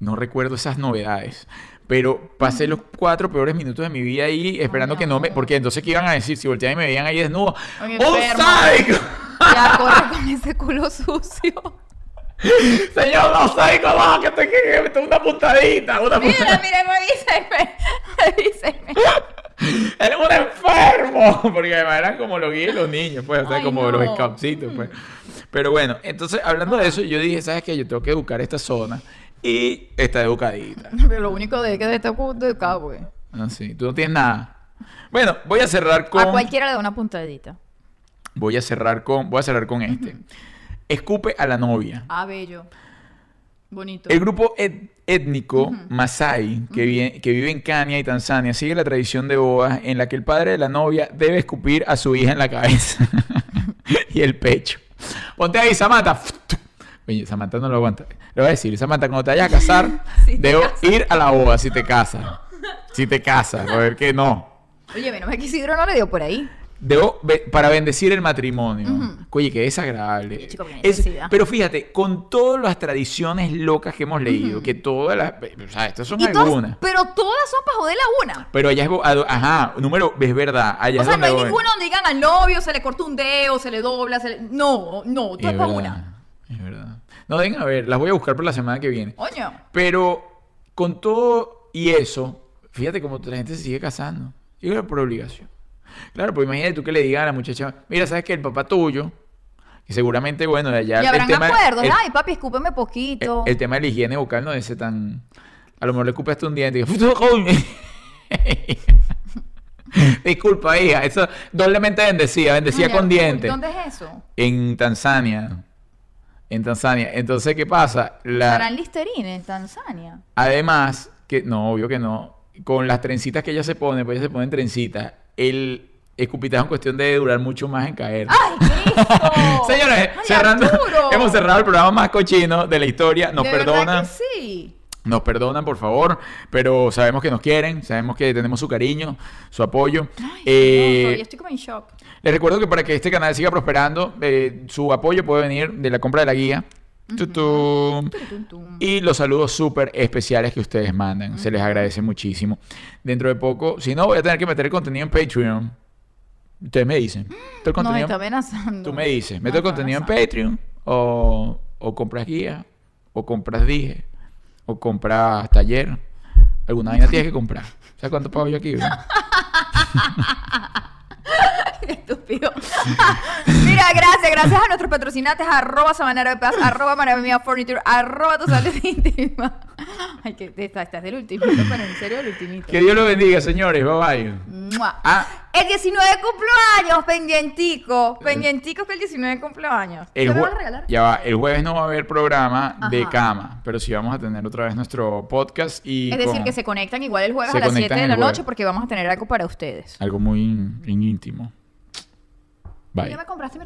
No recuerdo esas novedades. Pero pasé los cuatro peores minutos de mi vida ahí esperando Ay, que no me... Porque entonces, ¿qué iban a decir? Si volteaban y me veían ahí desnudo. Ay, ¡Un enfermo. sádico! Ya corre con ese culo sucio. Señor, no sádico, no, que te que me tengo una puntadita, una Mira, puntadita. mira, revíseme. Revíseme. Eres un enfermo. Porque además eran como los guías y los niños, pues, o sea, Ay, como no. los scoutcitos, pues. Pero bueno, entonces, hablando de eso, yo dije, ¿sabes qué? Yo tengo que educar esta zona. Y está educadita. Pero lo único de que de cabo, güey. Ah, sí, tú no tienes nada. Bueno, voy a cerrar con. A cualquiera le da una puntadita. Voy a cerrar con. Voy a cerrar con este. Escupe a la novia. Ah, bello. Bonito. El grupo et- étnico Masai, que, vive, que vive en Kenia y Tanzania, sigue la tradición de bodas en la que el padre de la novia debe escupir a su hija en la cabeza y el pecho. Ponte ahí, Samantha. Samantha no lo aguanta. Le voy a decir, Samantha, cuando te vayas a casar, Si debo casas. ir a la boda si te casas. Si te casas, a ver que no. Oye, menos mal que Isidro no le dio por ahí. Debo para bendecir el matrimonio. Oye, desagradable. Chico, qué Es- necesidad. pero fíjate, con todas las tradiciones locas que hemos leído, que todas las. O sea, estas son todas- algunas. pero todas son para joder la una. Pero allá es. Ajá, número. Es verdad. Allá O es sea, no hay voy. ninguno donde digan al novio, se le corta un dedo, se le dobla, se le... No, no, todo es, Es para una. Es verdad. No, vengan a ver, las voy a buscar por la semana que viene. Pero con todo y eso, fíjate cómo la gente se sigue casando. Y es por obligación. Claro, pues imagínate tú que le digas a la muchacha, mira, ¿sabes que El papá tuyo, que seguramente, bueno, de allá y habrán el tema... acuerdos. el- Ay, papi, escúpeme poquito. El, el tema de la higiene vocal no es ese tan. A lo mejor le escupaste un diente y digo, Disculpa, hija. Eso doblemente bendecía, bendecía con dientes. ¿Dónde es eso? En Tanzania. En Tanzania. Entonces, ¿qué pasa? La- ¿Harán Listerine en Tanzania? Además, que no, obvio que no. Con las trencitas que ella se pone, pues ella se ponen trencitas. El escupitajo en cuestión de durar mucho más en caer. ¡Ay, Cristo! Señores, ¡Ay, cerrando, hemos cerrado el programa más cochino de la historia. Nos ¿De perdonan. que sí. Nos perdonan, por favor, pero sabemos que nos quieren, sabemos que tenemos su cariño, su apoyo. Ay, Eh, no, sorry, estoy como en shock. les recuerdo que para que este canal siga prosperando, eh, su apoyo puede venir de la compra de la guía. Tutum. Tum, tum, tum. Y los saludos súper especiales que ustedes mandan. Se les agradece muchísimo. Dentro de poco, si no, voy a tener que meter el contenido en Patreon. Ustedes me dicen. ¿Meto el No, me contenido? está amenazando. Tú me dices, Me ¿meto el contenido en. Patreon? O, o compras guía? ¿O compras dije? ¿O compras taller? Alguna vaina tienes que comprar. ¿Sabes cuánto pago yo aquí? Estúpido. Mira, gracias, gracias a nuestros patrocinantes, arroba Sabanero de Paz, arroba Maravilla Furniture, arroba tu salud íntima. Ay, que estás, estás del ultimito, pero en serio del ultimito. Que Dios lo bendiga, señores. Bye bye. Ah, El 19 de cumpleaños, pendientico. Pendientico que el 19 de cumpleaños. el ¿Qué me jue- vas a regalar? ya va, el jueves no va a haber programa de cama, pero sí vamos a tener otra vez nuestro podcast y Es decir, con que se conectan igual el jueves a las conectan 7 de la noche porque vamos a tener algo para ustedes. algo muy in- íntimo. Bye. Ya me compraste